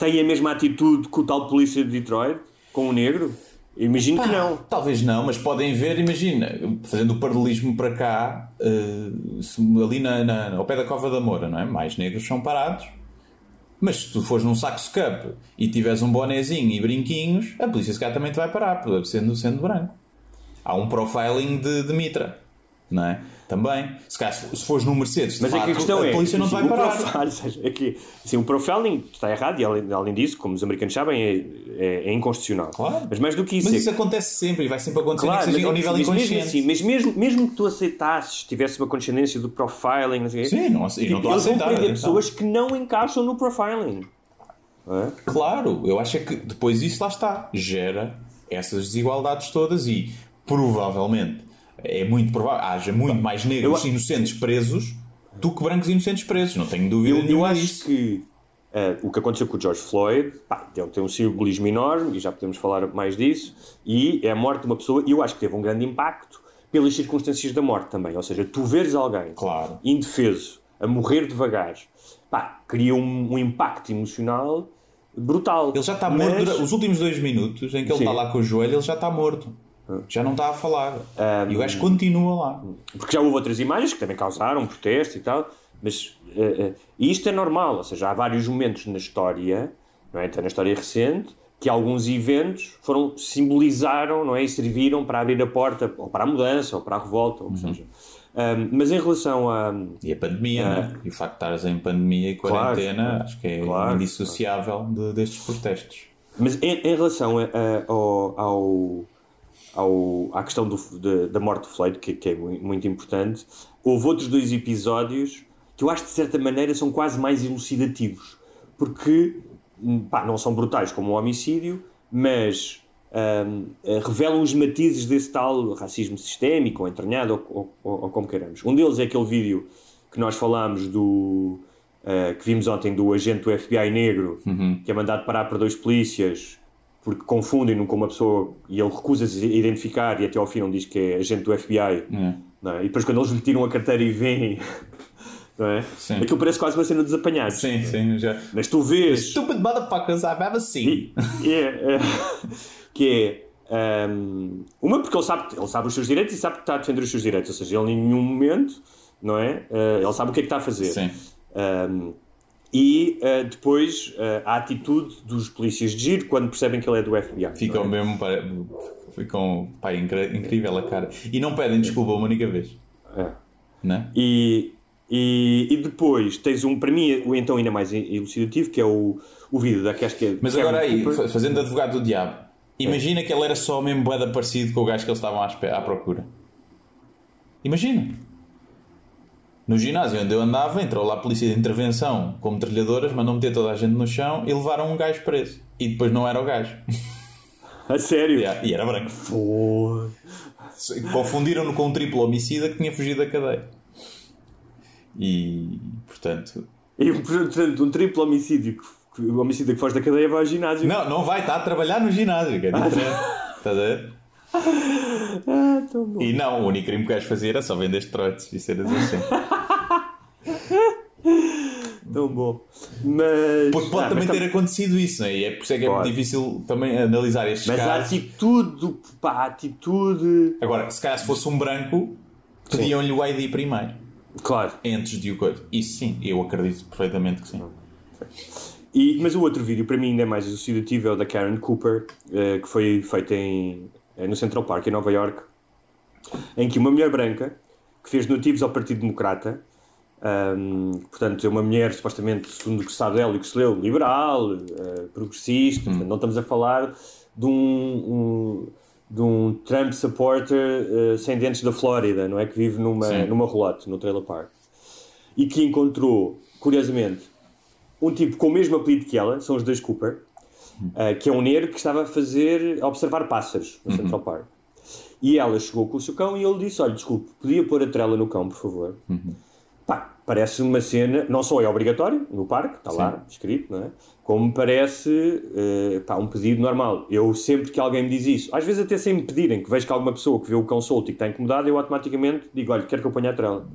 têm a mesma atitude que o tal polícia de Detroit, com o negro? Imagino que não. Talvez não, mas podem ver, imagina, fazendo o paralelismo para cá, uh, ali na, na- ao pé da Cova da Moura, não é? Mais negros são parados. Mas se tu fores num sax cup e tiveres um bonezinho e brinquinhos, a polícia se calhar também te vai parar, sendo, sendo branco. Há um profiling de, de mitra, não é? Também. Se calhar se fores num Mercedes, de Mas é que a questão a é. polícia não te vai parar. profile- seja, é que, assim, o profiling está errado e, além, além disso, como os americanos sabem, é, é, é inconstitucional. Claro. Mas mais do que isso. Mas é isso acontece sempre e vai sempre acontecer, Claro, seja ao mas, nível mas mesmo inconsciente. assim, mas mesmo, mesmo que tu aceitasses, tivesse uma consciência do profiling, não sei Sim, não, e não estou a eles aceitar. atenção. pessoas que não encaixam no profiling. É? Claro, eu acho é que depois isso lá está, gera essas desigualdades todas e provavelmente é muito provável haja muito mais negros eu- inocentes presos do que brancos inocentes presos, não tenho dúvida Eu, eu acho disso. que eh, o que aconteceu com o George Floyd pá, tem, tem um simbolismo enorme e já podemos falar mais disso. E é a morte de uma pessoa, e eu acho que teve um grande impacto pelas circunstâncias da morte também. Ou seja, tu veres alguém Claro. indefeso a morrer devagar, pá, cria um, um impacto emocional brutal. Ele já está Mas- morto, os últimos dois minutos em que ele Sim. está lá com o joelho, ele já está morto. Já não está a falar. Um, E o gajo continua lá. Porque já houve outras imagens que também causaram protesto e tal, mas eh, e isto é normal, ou seja, há vários momentos na história, não é? Até na história recente, que alguns eventos foram, simbolizaram, não é? E serviram para abrir a porta, ou para a mudança, ou para a revolta, ou o que Uhum. seja. Um, mas em relação a. E a pandemia, né? E o facto de estares em pandemia e Claro, quarentena, claro. acho que é Claro, indissociável de- destes protestos. Mas em, em relação a- a- ao, ao, ao- à questão do- de- da morte de Floyd, que, que é mu- muito importante, houve outros dois episódios que eu acho que de certa maneira são quase mais elucidativos, porque hum, pá, não são brutais como o homicídio, mas hum, eh, revelam os matizes desse tal racismo sistémico, ou entranhado, ou, ou- ou- como queiramos. Um deles é aquele vídeo que nós falámos do. eh, que vimos ontem do agente do FBI negro que é mandado parar por dois polícias porque confundem-no com uma pessoa e ele recusa-se a identificar e até ao fim não diz que é agente do FBI não é? e depois quando eles lhe tiram a carteira e veem não é? Sim. aquilo parece quase uma cena dos apanhados Sim, sim, já. mas tu vês Stupid motherfuckers I've ever seen. e- é, é, que é hum, uma porque ele sabe, ele sabe os seus direitos e sabe que está a defender os seus direitos ou seja, ele em nenhum momento não é? Eh, ele sabe o que é que está a fazer Sim. um, e uh, depois uh, a atitude dos polícias de giro quando percebem que ele é do FBI. Ficam não é? mesmo. Pá, ficam. Pá, incri- incrível a cara. E não pedem desculpa uma única vez. É. Né? E, e, e depois tens um, para mim, o então ainda mais elucidativo, que é o, o vídeo da é Mas Kevin agora aí, Cooper. fa- fazendo advogado do diabo, imagina que ele era só mesmo boeda parecido com o gajo que eles estavam à, à procura. Imagina. No ginásio onde eu andava, entrou lá a polícia de intervenção com metralhadoras, mandou meter toda a gente no chão e levaram um gajo preso. E depois não era o gajo. A sério? Yeah, E era branco. Pô. Confundiram-no com um triplo homicida que tinha fugido da cadeia. E, portanto... E portanto, um triplo homicídio, que- o homicídio que foge da cadeia vai ao ginásio. Não, não vai estar a trabalhar no ginásio, que é diferente. Estás a ver? Ah, tão bom. E não, o único crime que o gajo fazia era só vender estrotes e cenas assim. Tão bom. Mas. Porque pode Ah, também mas ter acontecido isso, não é? E é por isso é que é Pode. muito difícil também analisar estes Mas a casos. atitude, do- pá, a atitude. Agora, se calhar se fosse um branco, pediam-lhe o ID primeiro, Claro. antes de o coisa. Isso sim, eu acredito perfeitamente que sim. E, mas o outro vídeo, para mim, ainda é mais elucidativo, é o da Karen Cooper, eh, que foi feito em, eh, no Central Park, em Nova York, em que uma mulher branca, que fez donativos ao Partido Democrata, ahm, portanto, é uma mulher, supostamente, segundo o que se sabe dela e o que se leu, liberal, eh, progressista, portanto, não estamos a falar de um, um- de um Trump supporter eh, sem dentes da Flórida, não é? Que vive numa, Sim. numa relote, no trailer park. E que encontrou, curiosamente, um tipo com o mesmo apelido que ela, são os dois Cooper, uh, que é um negro que estava a fazer, a observar pássaros no Central Park. E ela chegou com o seu cão e ele disse: Olha, desculpe, podia pôr a trela no cão, por favor? Pá, parece uma cena, não só é obrigatório no parque, está lá escrito, não é? Como parece eh, pá, um pedido normal. Eu sempre que alguém me diz isso, às vezes até sem me pedirem, que vejo que alguma pessoa que vê o cão solto e que está incomodado, eu automaticamente digo: olha, quero que eu ponha a trela.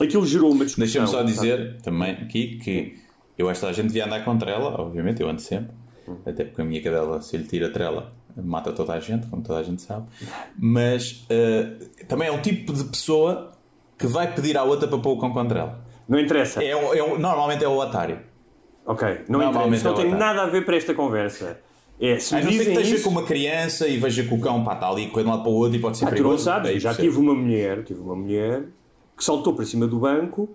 Aquilo gerou uma discussão. Deixa-me só dizer também aqui que eu acho que a gente devia andar com trela, obviamente, eu ando sempre, até porque a minha cadela, se lhe tira a trela, mata toda a gente, como toda a gente sabe. Mas eh, também é um tipo de pessoa que vai pedir à outra para pôr o cão com trela. Não interessa. É, o- é normalmente é o otário. Ok, não Normalmente interessa. Não é tem otário. nada a ver para esta conversa. É, se A não ser que dizem esteja isso, com uma criança e veja que o cão pá, está ali correndo de um lado para o outro e pode ser Ah, tu não perigoso. sabes, eu já tive uma mulher, tive uma mulher que saltou para cima do banco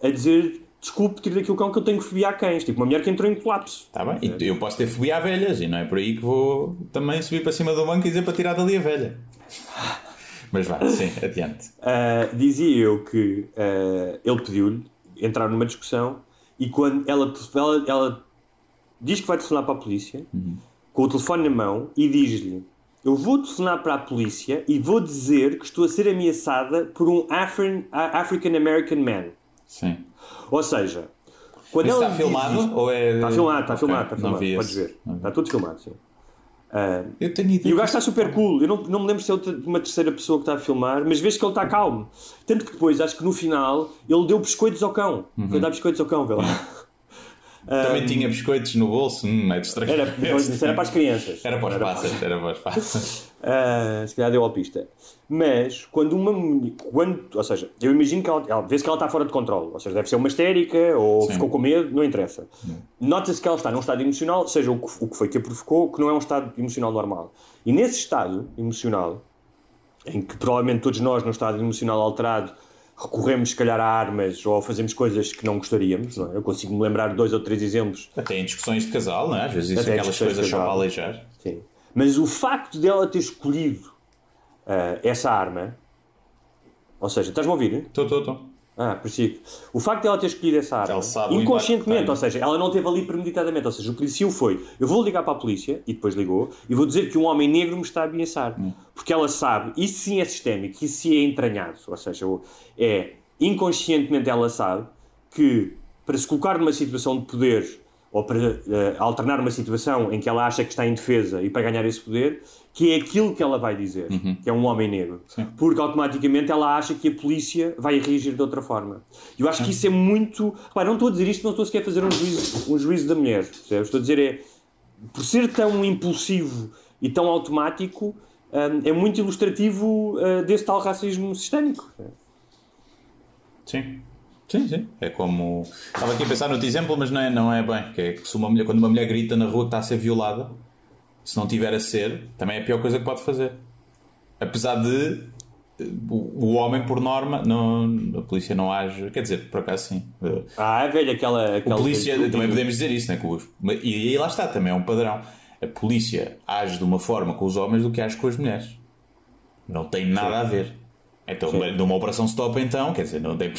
a dizer desculpe, tire daqui o cão que eu tenho fobia a cães. Tipo, uma mulher que entrou em colapso. Tá bem, e eu posso ter fobia a velhas e não é por aí que vou também subir para cima do banco e dizer para tirar dali a velha. Mas vá, sim, adiante. Ah, dizia eu que ah, ele pediu-lhe entrar numa discussão e quando ela, ela, ela diz que vai telefonar para a polícia com o telefone na mão e diz-lhe eu vou telefonar para a polícia e vou dizer que estou a ser ameaçada por um Afri- African American man. Sim. Ou seja, quando Mas ela está diz filmado isto- ou é. Está filmado, está Ok, filmado, está filmado. Podes ver. Não. Está tudo filmado, sim. Ah, Eu tenho ideia. e o gajo está super cool. Eu não, não me lembro se é uma terceira pessoa que está a filmar, mas vês que ele está calmo. Tanto que depois, acho que no final, ele deu biscoitos ao cão. Uhum. Foi dar biscoitos ao cão, vê lá. Também tinha biscoitos no bolso, hum, é estranho. Era, era para as crianças. Era para os pássaros, era para os pássaros. Ah, se calhar deu ao pista. Mas, quando uma. Quando, ou seja, eu imagino que ela, ela vê-se que ela está fora de controle. Ou seja, deve ser uma histérica ou Sim. ficou com medo, não interessa. Nota-se que ela está num estado emocional, seja o que, o que foi que a provocou, que não é um estado emocional normal. E nesse estado emocional, em que provavelmente todos nós, num estado emocional alterado, recorremos, se calhar, a armas ou fazemos coisas que não gostaríamos. Não é? Eu consigo me lembrar de dois ou três exemplos Até em discussões de casal, não é? Às vezes Até aquelas coisas só para aleijar. Sim. Mas o facto dela ter escolhido ah, essa arma, ou seja, estás-me a ouvir? Estou, estou, estou. Ah, preciso. O facto dela ter escolhido essa arma, Ela que inconscientemente, tem. ou seja, ela não teve ali premeditadamente, ou seja, o policial foi, eu vou ligar para a polícia, e depois ligou, e vou dizer que um homem negro me está a ameaçar. Hum. Porque ela sabe, isso sim é sistémico, isso sim é entranhado, ou seja, é, inconscientemente ela sabe que para se colocar numa situação de poder, ou para eh, alternar uma situação em que ela acha que está em defesa e para ganhar esse poder, que é aquilo que ela vai dizer, que é um homem negro. Porque automaticamente ela acha que a polícia vai reagir de outra forma. E eu acho que isso é muito. Repara, não estou a dizer isto, não estou sequer a fazer um juízo, um juízo da mulher. percebes? Estou a dizer é. Por ser tão impulsivo e tão automático, hum, é muito ilustrativo uh, desse tal racismo sistémico. Sim. Sim, sim. É como. Estava aqui a pensar no outro exemplo, mas não é, não é bem. Que é que se uma mulher, quando uma mulher grita na rua que está a ser violada, se não tiver a ser, também é a pior coisa que pode fazer. Apesar de eh, o, homem, por norma, não, a polícia não age. Quer dizer, por acaso sim. Ah, é velho, aquela. Aquela polícia, também podemos dizer isso, né? que os- E aí lá está, também é um padrão. A polícia age de uma forma com os homens do que age com as mulheres. Não tem nada a ver. Então, Sim. numa operação stop, então, quer dizer, não tem.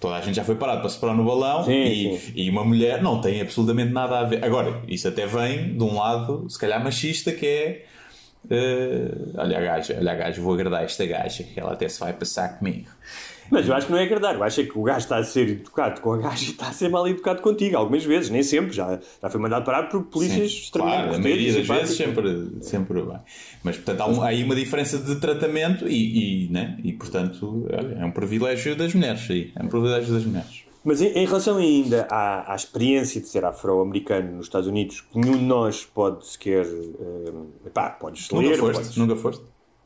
Toda a gente já foi parado para separar no balão Sim, e, sim. e uma mulher não tem absolutamente nada a ver. Agora, isso até vem de um lado, se calhar machista, que é. eh, olha a gaja, olha a gaja, vou agradar esta gaja, que ela até se vai passar comigo. Mas eu acho que não é agradar. Eu acho é que o gajo está a ser educado com a gaja e está a ser mal educado contigo. Algumas vezes, nem sempre. Já, já foi mandado parar por polícias Sim, extremamente claro, a maioria das vezes sempre, sempre bem. Mas portanto há, um- há aí uma diferença de tratamento e, e, né? e portanto olha, é um privilégio das mulheres aí, é um privilégio das mulheres. Mas em, em relação ainda à, à experiência de ser afro-americano nos Estados Unidos, que nenhum de nós pode sequer. eh, pá, podes Nunca ler. foste, podes- nunca foste.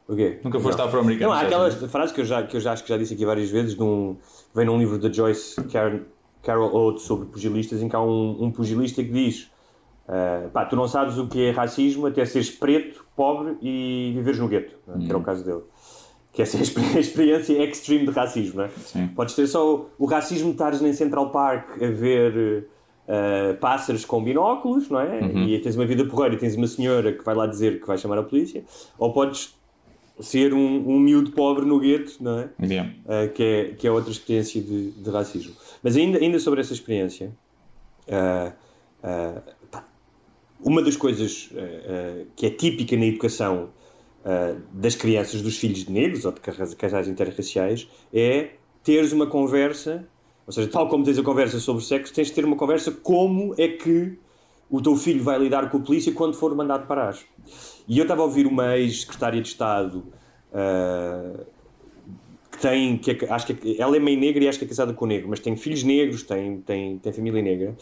O quê? Nunca foste afro-americano Não, há nos aquela Estados frase que eu, já, que eu já acho que já disse aqui várias vezes, de um, vem num livro da Joyce Car- Carol Oates sobre pugilistas, em que há um, um pugilista que diz: ah, pá, tu não sabes o que é racismo até seres preto, pobre e viveres no gueto, não é? que era o caso dele. Que essa é a experi- a experiência extreme de racismo, não é? Sim. Podes ter só o, o racismo de estares em Central Park a ver eh, pássaros com binóculos, não é? E tens uma vida porreira e tens uma senhora que vai lá dizer que vai chamar a polícia, ou podes ser um, um miúdo pobre no gueto, não é? Yeah. Uh, que, é, que é outra experiência de, de racismo. Mas ainda, ainda sobre essa experiência, uh, uh, pá, uma das coisas que é típica na educação das crianças, dos filhos de negros ou de casais- casais interraciais, é teres uma conversa, ou seja, tal como tens a conversa sobre sexo, tens de ter uma conversa como é que o teu filho vai lidar com a polícia quando for mandado parar. E eu estava a ouvir uma ex-secretária de Estado uh, que tem, que é, acho que é, ela é meio negra e acho que é casada com negro, mas tem filhos negros, tem, tem, tem família negra.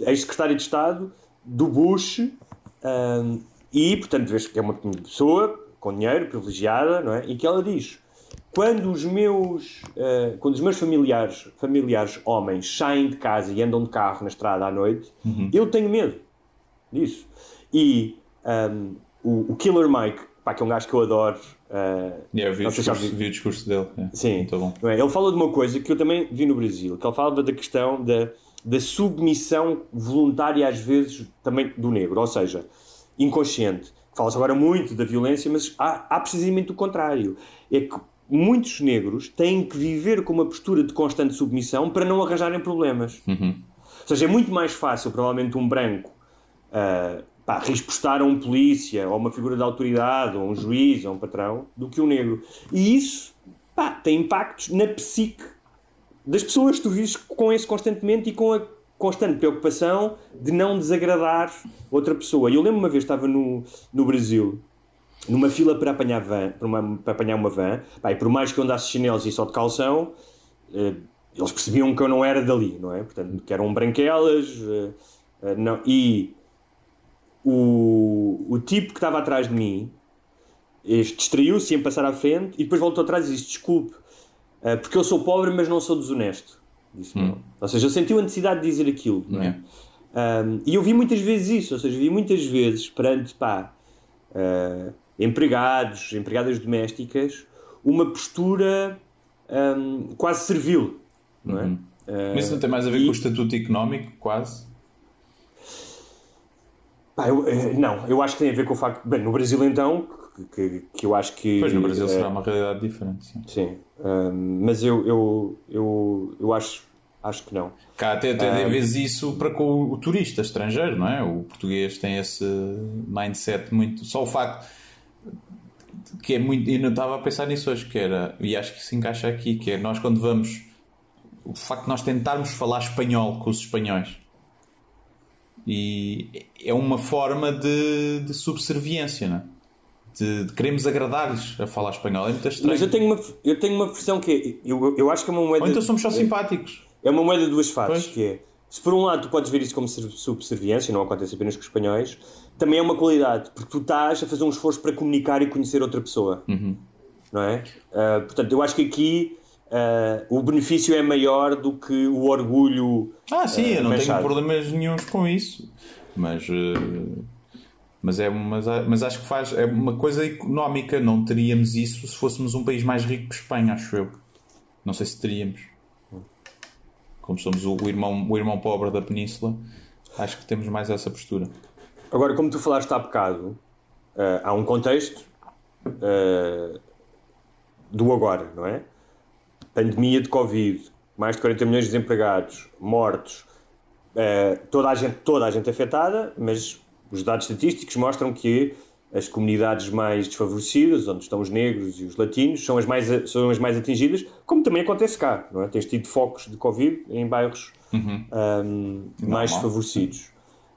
Ex-secretária de Estado do Bush uh, e, portanto, vês que é uma pessoa com dinheiro, privilegiada, não é? E que ela diz: quando os meus, uh, quando os meus familiares, familiares homens saem de casa e andam de carro na estrada à noite, uhum. eu tenho medo disso. E um, o, o, Killer Mike, pá, que é um gajo que eu adoro. Uh, yeah, vi, o discurso, vi o discurso dele. Yeah. Sim, Muito bom. É? Ele fala de uma coisa que eu também vi no Brasil, que ele fala da questão da, da submissão voluntária, às vezes, também do negro, ou seja, inconsciente. Fala-se agora muito da violência, mas há, há precisamente o contrário. É que muitos negros têm que viver com uma postura de constante submissão para não arranjarem problemas. Uhum. Ou seja, é muito mais fácil, provavelmente, um branco uh, pá, rispostar a um polícia, ou uma figura de autoridade, ou um juiz, ou um patrão, do que um negro. E isso pá, tem impactos na psique das pessoas. Tu vives com isso constantemente e com a constante preocupação de não desagradar outra pessoa. Eu lembro uma vez, estava no, no Brasil, numa fila para apanhar, van, para, uma, para apanhar uma van, pá, e por mais que eu andasse chinelos e só de calção, eh, eles percebiam que eu não era dali, não é? Portanto, que eram branquelas, eh, eh, não, e o, o tipo que estava atrás de mim distraiu-se em passar à frente e depois voltou atrás e disse: Desculpe, uh, porque eu sou pobre, mas não sou desonesto. Disse hum. Ou seja, eu senti a necessidade de dizer aquilo. É? Um, e eu vi muitas vezes isso, ou seja, vi muitas vezes perante pá, uh, empregados, empregadas domésticas, uma postura um, quase servil. Não é? Uhum. Uh, Mas isso não tem mais a ver e... com o estatuto económico, quase? Pá, eu, eh, não, eu acho que tem a ver com o facto. Bem, no Brasil então, que, que, eu acho que. Pois no Brasil é, será uma realidade diferente, sim. Sim, um, mas eu, eu, eu, eu acho, acho que não. Cá até, até um, vezes isso para com o turista estrangeiro, não é? O português tem esse mindset muito. Só o facto que é muito. E não estava a pensar nisso hoje, que era. E acho que se encaixa aqui, que é nós quando vamos. O facto de nós tentarmos falar espanhol com os espanhóis e é uma forma de, de subserviência, não é? De, de queremos agradar-lhes a falar espanhol. É muito estranho. Mas eu tenho uma, eu tenho uma versão que é, eu, eu acho que é uma moeda. Ou então somos só simpáticos. É uma moeda de duas faces, que é. Se por um lado tu podes ver isso como subserviência, não acontece apenas com os espanhóis, também é uma qualidade, porque tu estás a fazer um esforço para comunicar e conhecer outra pessoa. Uhum. Não é? Uh, portanto, eu acho que aqui uh, o benefício é maior do que o orgulho. Ah, sim, uh, eu não tenho problemas nenhums com isso. Mas. Uh, mas, é, mas, mas acho que faz. É uma coisa económica. Não teríamos isso se fôssemos um país mais rico que Espanha, acho eu. Não sei se teríamos. Como somos o, o irmão, o irmão pobre da Península, acho que temos mais essa postura. Agora, como tu falaste há bocado, há um contexto do agora, não é? Pandemia de Covid, mais de 40 milhões de desempregados, mortos, uh, toda, a gente, toda a gente afetada, mas os dados estatísticos mostram que as comunidades mais desfavorecidas, onde estão os negros e os latinos, são as mais, são as mais atingidas, como também acontece cá, não é? Tens tido focos de Covid em bairros uhum. um, mais desfavorecidos.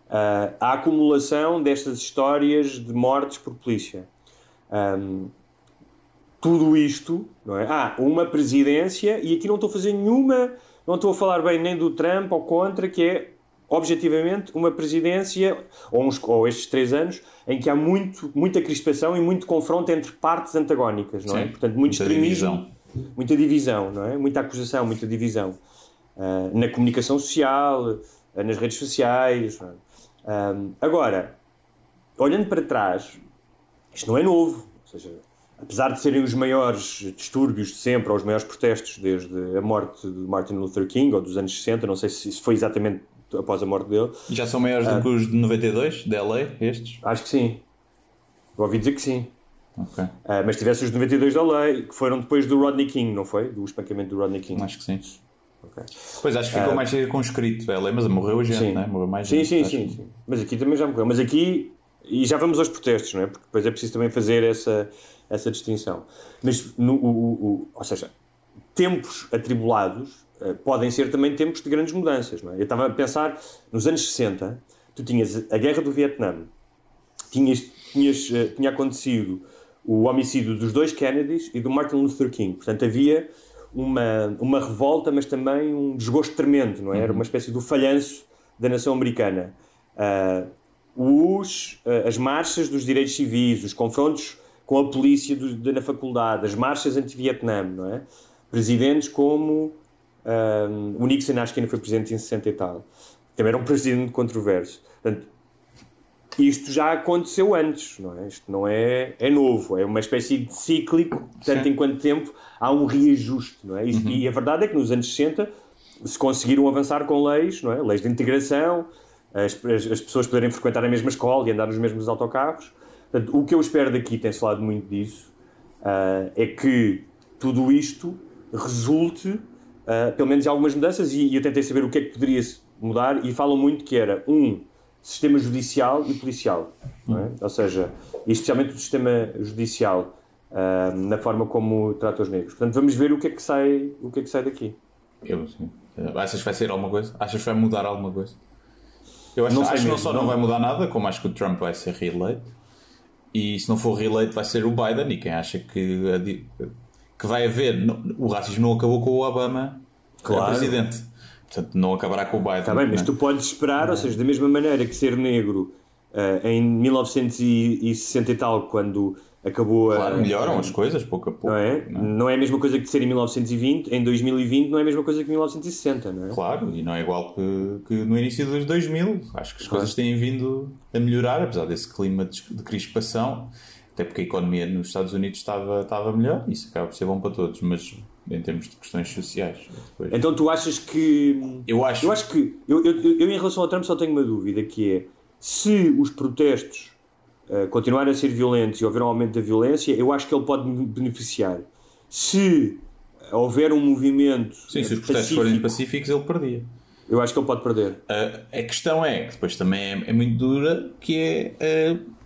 Uh, a acumulação destas histórias de mortes por polícia. Um, tudo isto, não é? Ah, uma presidência, e aqui não estou a fazer nenhuma, não estou a falar bem nem do Trump ou contra, que é objetivamente uma presidência, ou, uns, ou estes três anos, em que há muito, muita crispação e muito confronto entre partes antagónicas, não é? Sim, Portanto, muito extremismo, divisão. muita divisão, não é? Muita acusação, muita divisão. Uh, na comunicação social, uh, nas redes sociais. É? Um, agora, olhando para trás, isto não é novo. Ou seja, apesar de serem os maiores distúrbios de sempre, ou os maiores protestos desde a morte de Martin Luther King, ou dos anos 60, não sei se isso foi exatamente após a morte dele. Já são maiores do que os de 92, de LA, estes? Acho que sim. Ouvi dizer que sim. Okay. Uh, mas tivesse os de 92 da lei, que foram depois do Rodney King, não foi? Do espancamento do Rodney King. Acho que sim. Okay. Pois acho que ficou uh, mais conscrito, LA, mas morreu gente, sim. Né? morreu mais sim, gente. Sim, sim, sim. Mas aqui também já morreu. Mas aqui, e já vamos aos protestos, não é? Porque depois é preciso também fazer essa essa distinção. Mas, no, o, o, ou seja, tempos atribulados uh, podem ser também tempos de grandes mudanças. Não é? Eu estava a pensar, nos anos 60, tu tinhas a guerra do Vietnã, tinhas, tinhas, uh, tinha acontecido o homicídio dos dois Kennedys e do Martin Luther King. Portanto, havia uma, uma revolta, mas também um desgosto tremendo, não é? Era uma espécie do falhanço da nação americana. Uh, os, uh, as marchas dos direitos civis, os confrontos com a polícia do, de, na faculdade, as marchas anti-Vietnã, não é? Presidentes como um, o Nixon, acho que ainda foi presidente em 60 e tal. Também era um presidente controverso. Portanto, isto já aconteceu antes, não é? Isto não é, é novo, é uma espécie de cíclico, tanto Sim. enquanto tempo há um reajuste, não é? E, uhum. e, a verdade é que nos anos 60 se conseguiram avançar com leis, não é? Leis de integração, as, as, as pessoas poderem frequentar a mesma escola e andar nos mesmos autocarros. Portanto, o que eu espero daqui, tem-se falado muito disso, uh, é que tudo isto resulte, uh, pelo menos em algumas mudanças, e, e eu tentei saber o que é que poderia mudar, e falam muito que era, um, sistema judicial e policial. É? Ou seja, especialmente o sistema judicial, uh, na forma como trata os negros. Portanto, vamos ver o que é que sai, o que é que sai daqui. Eu sim. Achas que vai ser alguma coisa? Achas que vai mudar alguma coisa? Eu acho, não acho que não só não, não vai mudar nada, como acho que o Trump vai ser reeleito. E se não for reeleito, vai ser o Biden. E quem acha que, que vai haver. O racismo não acabou com o Obama claro. presidente. Portanto, não acabará com o Biden. Está bem, mas é? tu podes esperar, ou seja, da mesma maneira que ser negro uh, em 1960 e tal, quando acabou claro, a. Claro, melhoram as coisas pouco a pouco. Não é? Não é? não é a mesma coisa que ser em 1920, em 2020 não é a mesma coisa que em 1960, não é? Claro, e não é igual que, que no início dos 2000. Acho que as coisas têm vindo a melhorar, apesar desse clima de, de crispação. Até porque a economia nos Estados Unidos estava, estava melhor, isso acaba por ser bom para todos, mas em termos de questões sociais. Depois. Então tu achas que. Eu acho. Eu acho que. Eu, eu, eu, em relação ao Trump, só tenho uma dúvida: que é se os protestos uh, continuarem a ser violentos e houver um aumento da violência, eu acho que ele pode beneficiar. Se houver um movimento. Sim, se os protestos forem pacíficos, ele perdia. Eu acho que ele pode perder. Uh, a questão é, que depois também é, é muito dura, que é. Uh,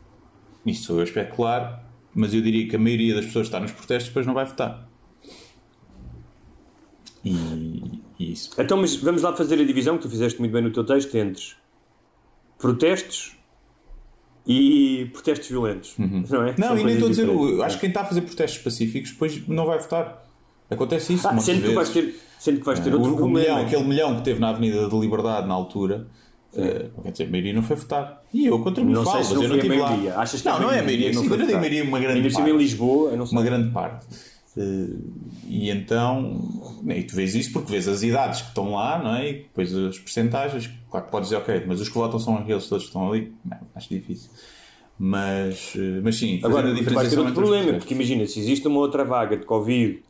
isso sou eu a especular, mas eu diria que a maioria das pessoas que está nos protestos depois não vai votar. E, e isso. Então, mas vamos lá fazer a divisão que tu fizeste muito bem no teu texto entre protestos e protestos violentos. Uhum. Não, é? não e nem estou a dizer, acho que quem está a fazer protestos pacíficos depois não vai votar. Acontece isso. Ah, sendo, que vais ter, sendo que vais ter é, outro o, problema. Milhão, aquele milhão que teve na Avenida da Liberdade na altura. Uh, quer dizer, a maioria não foi votar. E eu contra mim falo, mas eu não tive lá. Achas que não, não é a maioria. Sim, eu não digo maioria, uma grande parte. em Lisboa, não sei. Uma grande parte. Uh, e então, e tu vês isso porque vês as idades que estão lá, não é? E depois as percentagens. Claro que podes dizer, ok, mas os que votam são aqueles todos que estão ali. Não, acho difícil. Mas, eh, mas sim, Agora, a diferença vai ter outro problema, porque imagina, se existe uma outra vaga de Covid,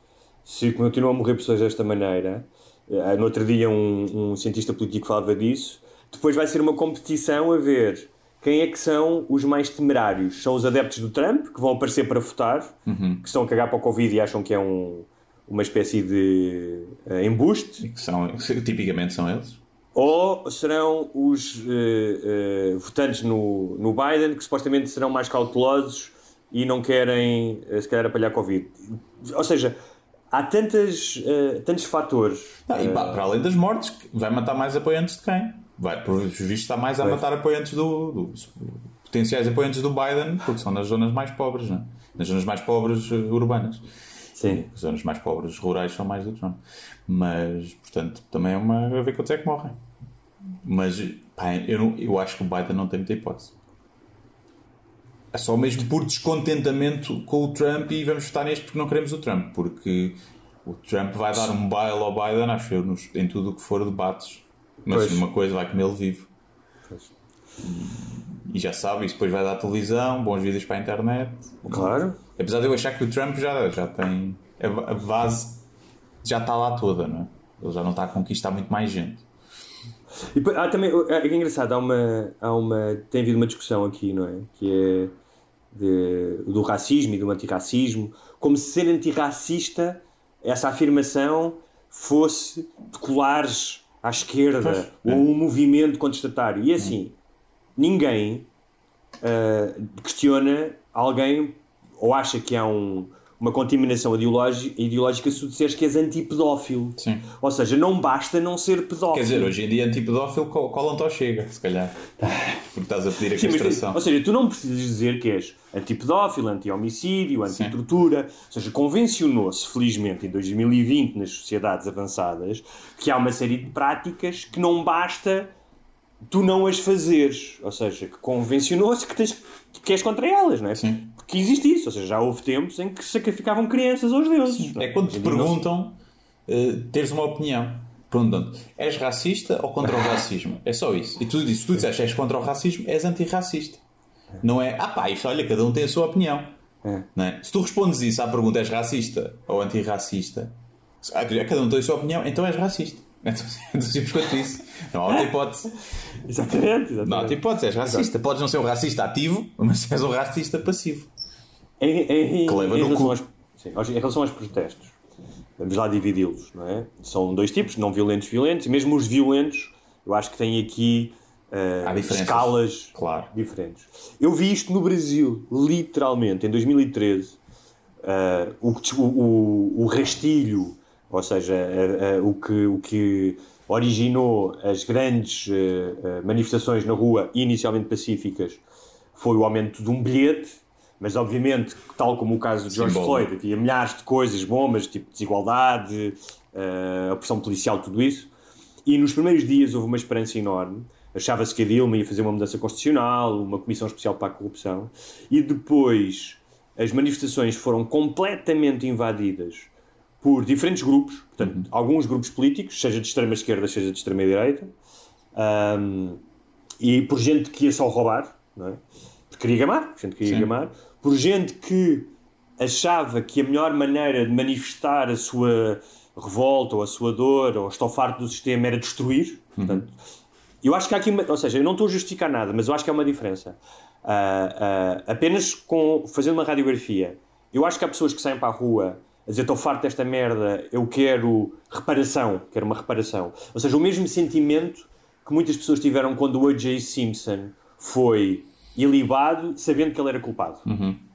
se continuam a morrer pessoas desta maneira, uh, no outro dia um, um cientista político falava disso, depois vai ser uma competição a ver quem é que são os mais temerários? São os adeptos do Trump, que vão aparecer para votar, uhum. que estão a cagar para o Covid e acham que é um, uma espécie de uh, embuste. Que são, tipicamente são eles. Ou serão os uh, uh, votantes no, no Biden, que supostamente serão mais cautelosos e não querem, se calhar, apalhar Covid. Ou seja, há tantas, tantos fatores. Não, e para além das mortes, vai matar mais apoiantes de quem? Vai, por visto, está mais a matar apoiantes do, do, potenciais apoiantes do Biden, porque são nas zonas mais pobres, não é? nas zonas mais pobres uh, urbanas. Sim. As zonas mais pobres rurais são mais do Trump. Mas, portanto, também é uma. a ver quantos é que morrem. Mas, pá, eu, não, eu acho que o Biden não tem muita hipótese. É só mesmo por descontentamento com o Trump e vamos votar neste porque não queremos o Trump. Porque o Trump vai dar um baile ao Biden, acho eu, nos, em tudo o que for debates mas pois. uma coisa vai comê-lo vivo. Pois. E já sabe, isso depois vai dar televisão, bons vídeos para a internet. Claro. Apesar de eu achar que o Trump já, já tem. A base já está lá toda, não é? Ele já não está a conquistar muito mais gente. E, há também, é, é engraçado, há uma, há uma. Tem havido uma discussão aqui, não é? Que é de, do racismo e do antirracismo, como se ser antirracista, essa afirmação, fosse de colares à esquerda pois, ou um movimento contestatário. E assim, ninguém uh, questiona alguém ou acha que há um, uma contaminação ideológica, ideológica se tu disseres que és antipedófilo. Sim. Ou seja, não basta não ser pedófilo. Quer dizer, hoje em dia antipedófilo co- colam-te ao chega, se calhar. Porque estás a pedir a Sim, mas castração. ou seja, tu não precisas dizer que és antipedófilo, anti-homicídio, anti-tortura. Ou seja, convencionou-se, felizmente, em 2020, nas sociedades avançadas, que há uma série de práticas que não basta tu não as fazeres. Ou seja, que convencionou-se que, tens, que és contra elas, não é? Sim. Porque existe isso. Ou seja, já houve tempos em que se sacrificavam crianças aos deuses. É quando te perguntam, eh, teres uma opinião. Perguntam-te, és racista ou contra o racismo? É só isso. E tu dizes, se tu disseste és contra o racismo, és antirracista. Não é, ah pá, isto olha, cada um tem a sua opinião. É. Não é? Se tu respondes isso à pergunta, és racista ou antirracista, ah, cada um tem a sua opinião, então és racista. É tão é tão simples quanto isso. Não há outra hipótese. Exatamente, exatamente. Não há outra hipótese, és racista. Podes não ser um racista ativo, mas és um racista passivo. Em, em- Que leva em relação aos, sim, em relação aos protestos, vamos lá dividi-los, não é? São dois tipos, não violentos, violentos, e mesmo os violentos, eu acho que têm aqui diferenças. escalas Claro. diferentes. Eu vi isto no Brasil, literalmente, em 2013, eh, o, o, o, rastilho, ou seja, eh, o, que, o que originou as grandes manifestações na rua, inicialmente pacíficas, foi o aumento de um bilhete, mas obviamente, tal como o caso de George. Floyd, havia milhares de coisas, bombas, tipo desigualdade, eh, a pressão policial, tudo isso. E nos primeiros dias houve uma esperança enorme. Achava-se que a Dilma ia fazer uma mudança constitucional, uma comissão especial para a corrupção. E depois as manifestações foram completamente invadidas por diferentes grupos, portanto, alguns grupos políticos, seja de extrema esquerda, seja de extrema direita, ahm, e por gente que ia só roubar, não é? Porque queria gamar, gente que queria Sim. gamar, por gente que achava que a melhor maneira de manifestar a sua revolta ou a sua dor ou estou farto do sistema era destruir. Portanto, eu acho que há aqui, uma, ou seja, eu não estou a justificar nada, mas eu acho que há uma diferença. Ah, ah, apenas com fazendo uma radiografia, eu acho que há pessoas que saem para a rua a dizer estou farto desta merda, eu quero reparação, quero uma reparação. Ou seja, o mesmo sentimento que muitas pessoas tiveram quando o O.J. Simpson foi ilibado sabendo que ele era culpado.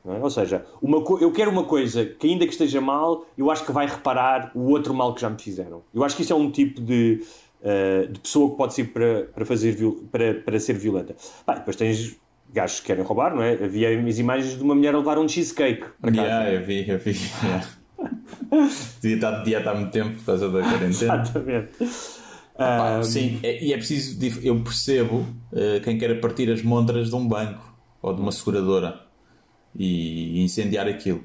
não é? Ou seja, uma eu quero uma coisa que, ainda que esteja mal, eu acho que vai reparar o outro mal que já me fizeram. Eu acho que isso é um tipo de, eh, de pessoa que pode ser para, para, fazer, para, para ser violenta. Pá, depois tens gajos que querem roubar, não é? Havia as imagens de uma mulher a levar um cheesecake para casa. Yeah, eu vi, eu vi. yeah. Devia estar de dieta há muito tempo por causa da quarentena. Exatamente. Pá, Ah, sim, é- e é preciso. Eu percebo eh, quem queira partir as montras de um banco ou de uma seguradora e incendiar aquilo.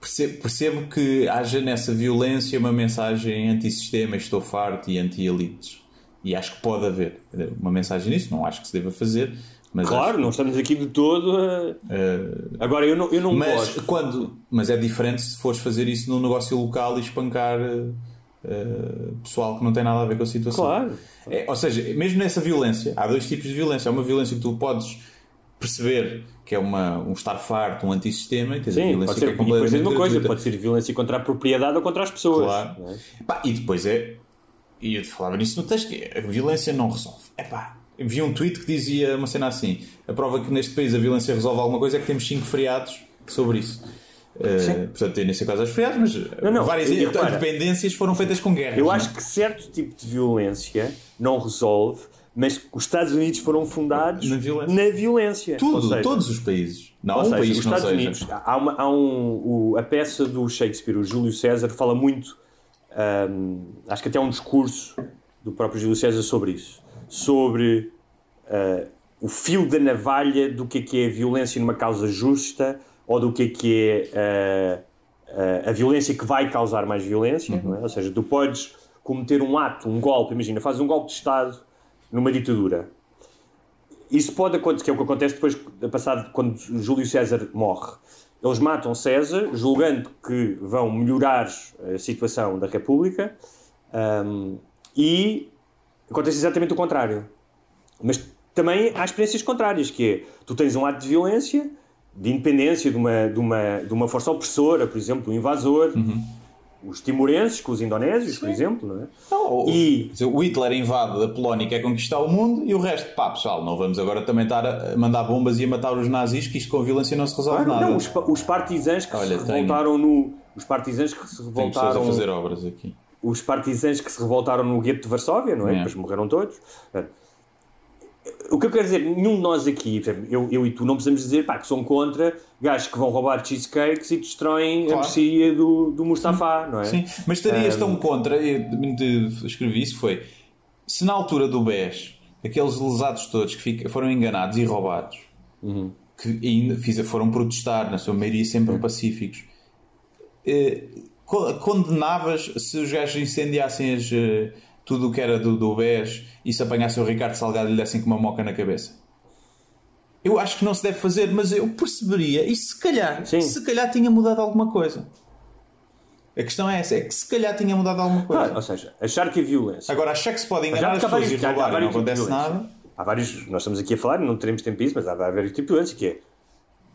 Percebo, percebo que haja nessa violência uma mensagem anti-sistema, estou farto e anti-elites. E acho que pode haver uma mensagem nisso. Não acho que se deva fazer, mas claro, acho- não estamos aqui de todo a... Agora, eu não, eu não mas gosto. quando mas é diferente se fores fazer isso num negócio local e espancar eh, eh, pessoal que não tem nada a ver com a situação Claro. É, ou seja, mesmo nessa violência há dois tipos de violência há uma violência que tu podes perceber que é uma, um estar farto, um antissistema e tens a Sim, violência pode ser, que é e depois é completamente coisa, pode ser violência contra a propriedade ou contra as pessoas. Claro. é? Pá, e depois é. E eu te falava nisso no texto, que é, a violência não resolve. É pá, vi um tweet que dizia uma cena assim: a prova que neste país a violência resolve alguma coisa é que temos 5 feriados sobre isso. Uh, portanto, tem nesse caso os feriados, mas Não, não, várias e repara, independências foram feitas com guerras. Eu não é? acho que certo tipo de violência não resolve, mas os Estados Unidos foram fundados Na violência. na violência. Tudo, seja, todos os países. Não há um seja, país os Estados. Unidos, há, uma, há um, o- a peça do Shakespeare, o Júlio César, fala muito, hum, acho que até há um discurso do próprio Júlio César sobre isso, sobre uh, o fio da navalha do que é que é a violência numa causa justa ou do que é que é uh, uh, a violência que vai causar mais violência, não é? ou seja, tu podes cometer um ato, um golpe, imagina, fazes um golpe de Estado numa ditadura, isso pode acontecer, que é o que acontece depois, passado, quando Júlio César morre. Eles matam César, julgando que vão melhorar a situação da República, um, e acontece exatamente o contrário. Mas também há experiências contrárias, que é, tu tens um ato de violência, de independência de uma, de uma, de uma força opressora, por exemplo, um invasor, os timorenses com os indonésios, por exemplo, não é? Não, E- o Hitler invade a Polónia e quer conquistar o mundo e o resto, pá, pessoal, não vamos agora também estar a mandar bombas e a matar os nazis, que isto com violência não se resolve nada. não, os, os partisãs que Olha, se tenho- revoltaram no. Os partisãs que se pessoas a revoltaram. fazer obras aqui. Os partisãs que se revoltaram no gueto de Varsóvia, não é? É. Depois morreram todos. O que eu quero dizer, nenhum de nós aqui, eu, eu e tu, não precisamos dizer pá, que são contra gajos que vão roubar cheesecakes e destroem a Claro. mercearia do, do Mustafa, não é? Sim, mas estarias Ah, tão contra, eu escrevi isso, foi se na altura do BES, aqueles lesados todos que fica- foram enganados e roubados, Uhum. que ainda fiz- foram protestar, na sua maioria sempre pacíficos, eh, co- condenavas se os gajos incendiassem as, eh, tudo o que era do, do BES e se apanhassem o Ricardo Salgado e lhe dessem com uma moca na cabeça? Eu acho que não se deve fazer, mas eu perceberia, e se calhar, Sim. se calhar tinha mudado alguma coisa. A questão é essa, é que se calhar tinha mudado alguma coisa. Claro, ou seja, achar que a violência. Agora, achar que se pode enganar as pessoas vários- e roubar e não acontece nada. Há vários, nós estamos aqui a falar, não teremos tempo para isso, mas há vários tipos de violência que é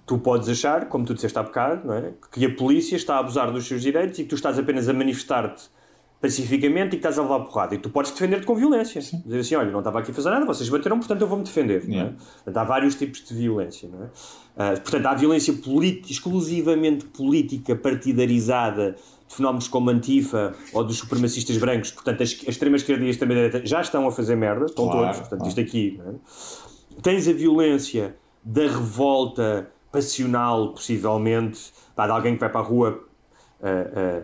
tu podes achar, como tu disseste há bocado, não é? que a polícia está a abusar dos seus direitos e que tu estás apenas a manifestar-te pacificamente e que estás a levar porrada. E tu podes defender-te com violência. Dizer assim, olha, não estava aqui a fazer nada, vocês bateram, portanto eu vou-me defender. É? Yeah. Portanto, há vários tipos de violência. É? Ah, portanto, há violência política, exclusivamente política, partidarizada, de fenómenos como Antifa ou dos supremacistas brancos. Portanto, as- a extrema-esquerda e a extrema-direita já estão a fazer merda, estão Claro, todos. Portanto, claro. isto aqui. é? Tens a violência da revolta passional, possivelmente, de alguém que vai para a rua ah, ah,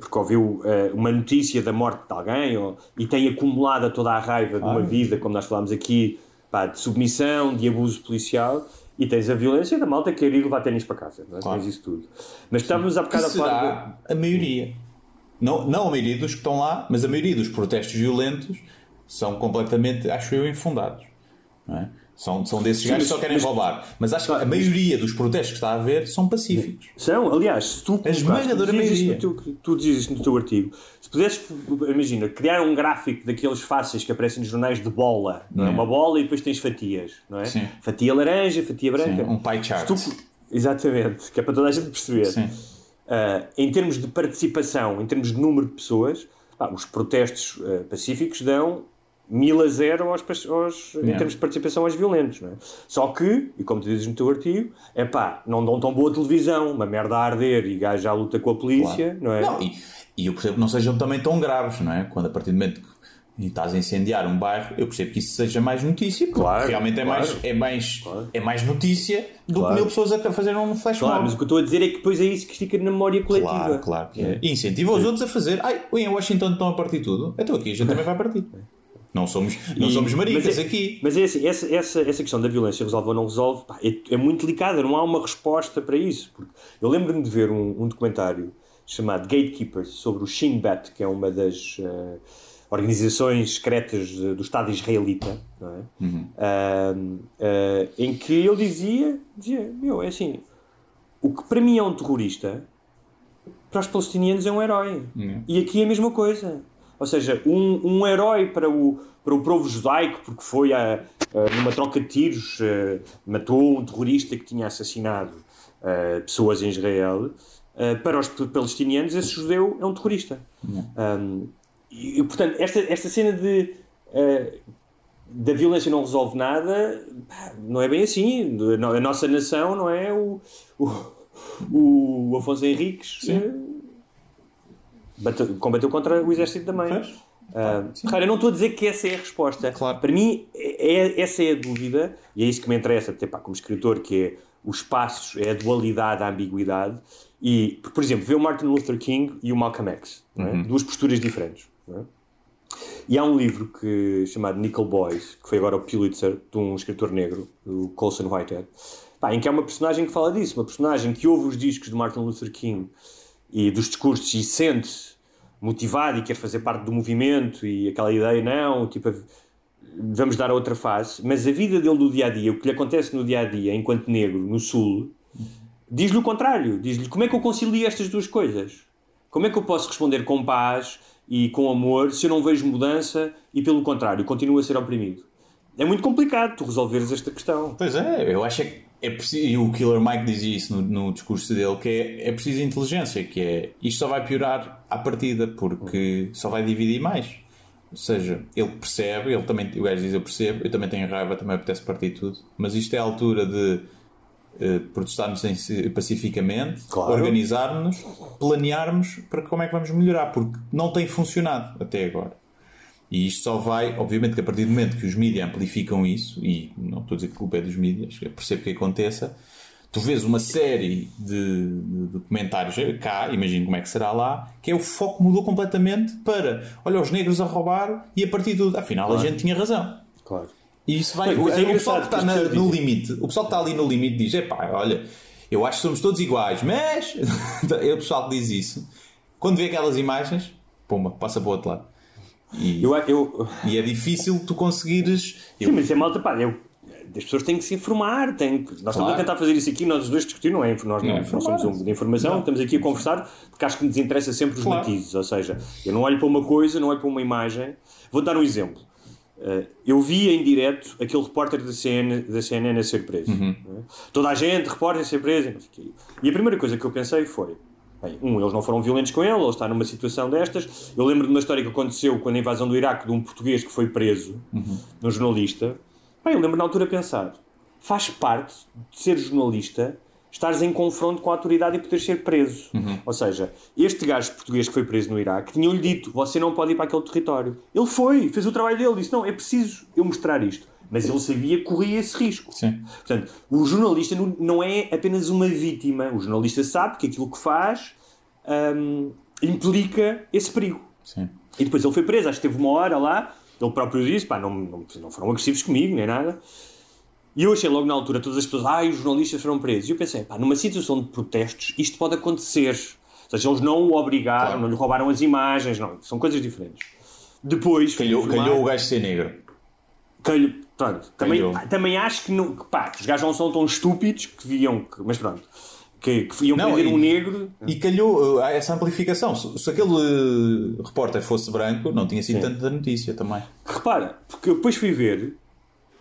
porque ouviu ah, uma notícia da morte de alguém ou- e tem acumulada toda a raiva de uma vida, como nós falámos aqui, pá, de submissão, de abuso policial. E tens a violência da malta que quer ir levar ténis para casa. Não é? Claro. Tens isso tudo. Mas estávamos há Que bocado a falar. de- a maioria. Não, não a maioria dos que estão lá, mas a maioria dos protestos violentos são completamente, acho eu, infundados. Não é? São, são desses gajos que só querem mas- roubar. Mas acho que a maioria dos protestos que está a haver são pacíficos. São, aliás, se tu colocaste- esmagadora maioria. teu- tu dizes no teu artigo, se pudesses, imagina, criar um gráfico daqueles fáceis que aparecem nos jornais de bola, não é? É. Uma bola e depois tens fatias, não é? Sim. Fatia laranja, fatia branca. Sim, um pie chart. Tu- exatamente, que é para toda a gente perceber. Sim. Ah, em termos de participação, em termos de número de pessoas, pá, os protestos ah, pacíficos dão mil a zero aos, aos- em Yeah. termos de participação aos violentos. Não é? Só que, e como tu dizes no teu artigo, é pá, não dão tão boa televisão, uma merda a arder e gajo já luta com a polícia, não é? Não, e, e eu percebo que não sejam também tão graves, não é? Quando a partir do momento que estás a incendiar um bairro, eu percebo que isso seja mais notícia, porque Claro, realmente é, claro. mais, é, mais, Claro. é mais notícia do Claro. que mil pessoas a fazer um flash Claro, mob. mas o que eu estou a dizer é que depois é isso que fica na memória coletiva. Claro, claro é. E incentiva os outros a fazer. Ai, em Washington estão a partir tudo. Então aqui a gente também vai partir. Não somos, não E- somos maricas é- aqui. Mas é assim, essa, essa, essa questão da violência resolve ou não resolve pá, é, é muito delicada, não há uma resposta para isso. Porque eu lembro-me de ver um, um documentário chamado Gatekeepers sobre o Shin Bet, que é uma das eh, organizações secretas eh, do Estado israelita, não é? Ahm, eh, em que ele dizia, dizia, meu, é assim, o que para mim é um terrorista, para os palestinianos é um herói. E aqui é a mesma coisa. Ou seja, um, um herói para o, para o povo judaico, porque foi a, a- numa troca de tiros, eh, matou um terrorista que tinha assassinado eh, pessoas em Israel. eh, para os palestinianos, esse judeu é um terrorista. Um, e, portanto, esta, esta cena de da violência não resolve nada, não é bem assim. A nossa nação não é o, o, o Afonso Henriques eh, bateu- combateu contra o exército da mãe. Pois. Claro, eu não estou a dizer que essa é a resposta. Claro. Para mim, é, é- essa é a dúvida, e é isso que me interessa, até pá, como escritor, que é os passos, é a dualidade, a ambiguidade. E, por exemplo, vê o Martin Luther King e o Malcolm X, é? duas posturas diferentes. é? E há um livro que, chamado Nickel Boys, que foi agora o Pulitzer, de um escritor negro, o Colson Whitehead, pá, em que há uma personagem que fala disso, uma personagem que ouve os discos de Martin Luther King e dos discursos e sente-se motivado e quer fazer parte do movimento e aquela ideia, não, tipo, vamos dar outra face, mas a vida dele do dia a dia, o que lhe acontece no dia a dia, enquanto negro, no Sul, diz-lhe o contrário. Diz-lhe como é que eu concilio estas duas coisas? Como é que eu posso responder com paz e com amor se eu não vejo mudança e, pelo contrário, continuo a ser oprimido? É muito complicado tu resolveres esta questão. Pois é, eu acho é que é preciso, e o Killer Mike dizia isso no, no discurso dele, que é, é preciso inteligência, que é isto só vai piorar à partida, porque só vai dividir mais. Ou seja, ele percebe, ele também, o gajo diz eu percebo, eu também tenho raiva, também apetece partir tudo, mas isto é a altura de eh, protestarmos em- pacificamente, Claro. organizarmos, planearmos para como é que vamos melhorar, porque não tem funcionado até agora. E isto só vai, obviamente, que a partir do momento que os mídias amplificam isso, e não estou a dizer que a culpa é dos mídias, eu percebo que aconteça, tu vês uma série de, de documentários cá, imagino como é que será lá, que é o foco mudou completamente para, olha, os negros a roubar, e a partir do. Afinal, a gente tinha razão. Claro. E isso vai. É o pessoal que está na- no limite, o pessoal que está ali no limite diz: epá, olha, eu acho que somos todos iguais, mas. é o pessoal que diz isso. Quando vê aquelas imagens, pumba, passa para o outro lado. E, Eu, eu, e é difícil tu conseguires. eu- Sim, mas é malta, pá, eu, as pessoas têm que se informar. Têm que, nós estamos Claro. a tentar fazer isso aqui, nós os dois discutir, não é? Nós não, É, não somos um de informação, estamos aqui a conversar porque acho que nos interessa sempre os Claro. matizes. Ou seja, eu não olho para uma coisa, não olho para uma imagem. Vou dar um exemplo. Uh, eu vi em direto aquele repórter da CNN, da CNN a ser preso. Uhum. não é? Toda a gente, repórter a ser preso. não. E a primeira coisa que eu pensei foi: bem, um, eles não foram violentos com ele, ele está numa situação destas. Eu lembro de uma história que aconteceu quando a invasão do Iraque de um português que foi preso, um jornalista. Bem, eu lembro na altura pensar: faz parte de ser jornalista estares em confronto com a autoridade e poder ser preso. Ou seja, este gajo português que foi preso no Iraque tinham-lhe dito: você não pode ir para aquele território. Ele foi, fez o trabalho dele, disse: não, é preciso eu mostrar isto. Mas ele sabia que corria esse risco. Sim. Portanto, o jornalista não- é apenas uma vítima. O jornalista sabe que aquilo que faz hum, implica esse perigo. Sim. E depois ele foi preso, acho que teve uma hora lá, ele próprio disse, pá, não, não, não foram agressivos comigo, nem nada. E eu achei logo na altura, todas as pessoas, ai, os jornalistas foram presos. E eu pensei, pá, numa situação de protestos, isto pode acontecer. Ou seja, eles não o obrigaram, Claro. não lhe roubaram as imagens, não, são coisas diferentes. Depois, Calhou, calhou o gajo ser negro. Calho, pronto, também, também acho que, não, que, pá, que os gajos não são tão estúpidos que viam, que, mas pronto, que, que iam Não, prender e- um negro. E calhou uh, essa amplificação. Se, se aquele uh, repórter fosse branco, não tinha sido Sim. tanta notícia também. Que repara, porque eu depois fui ver,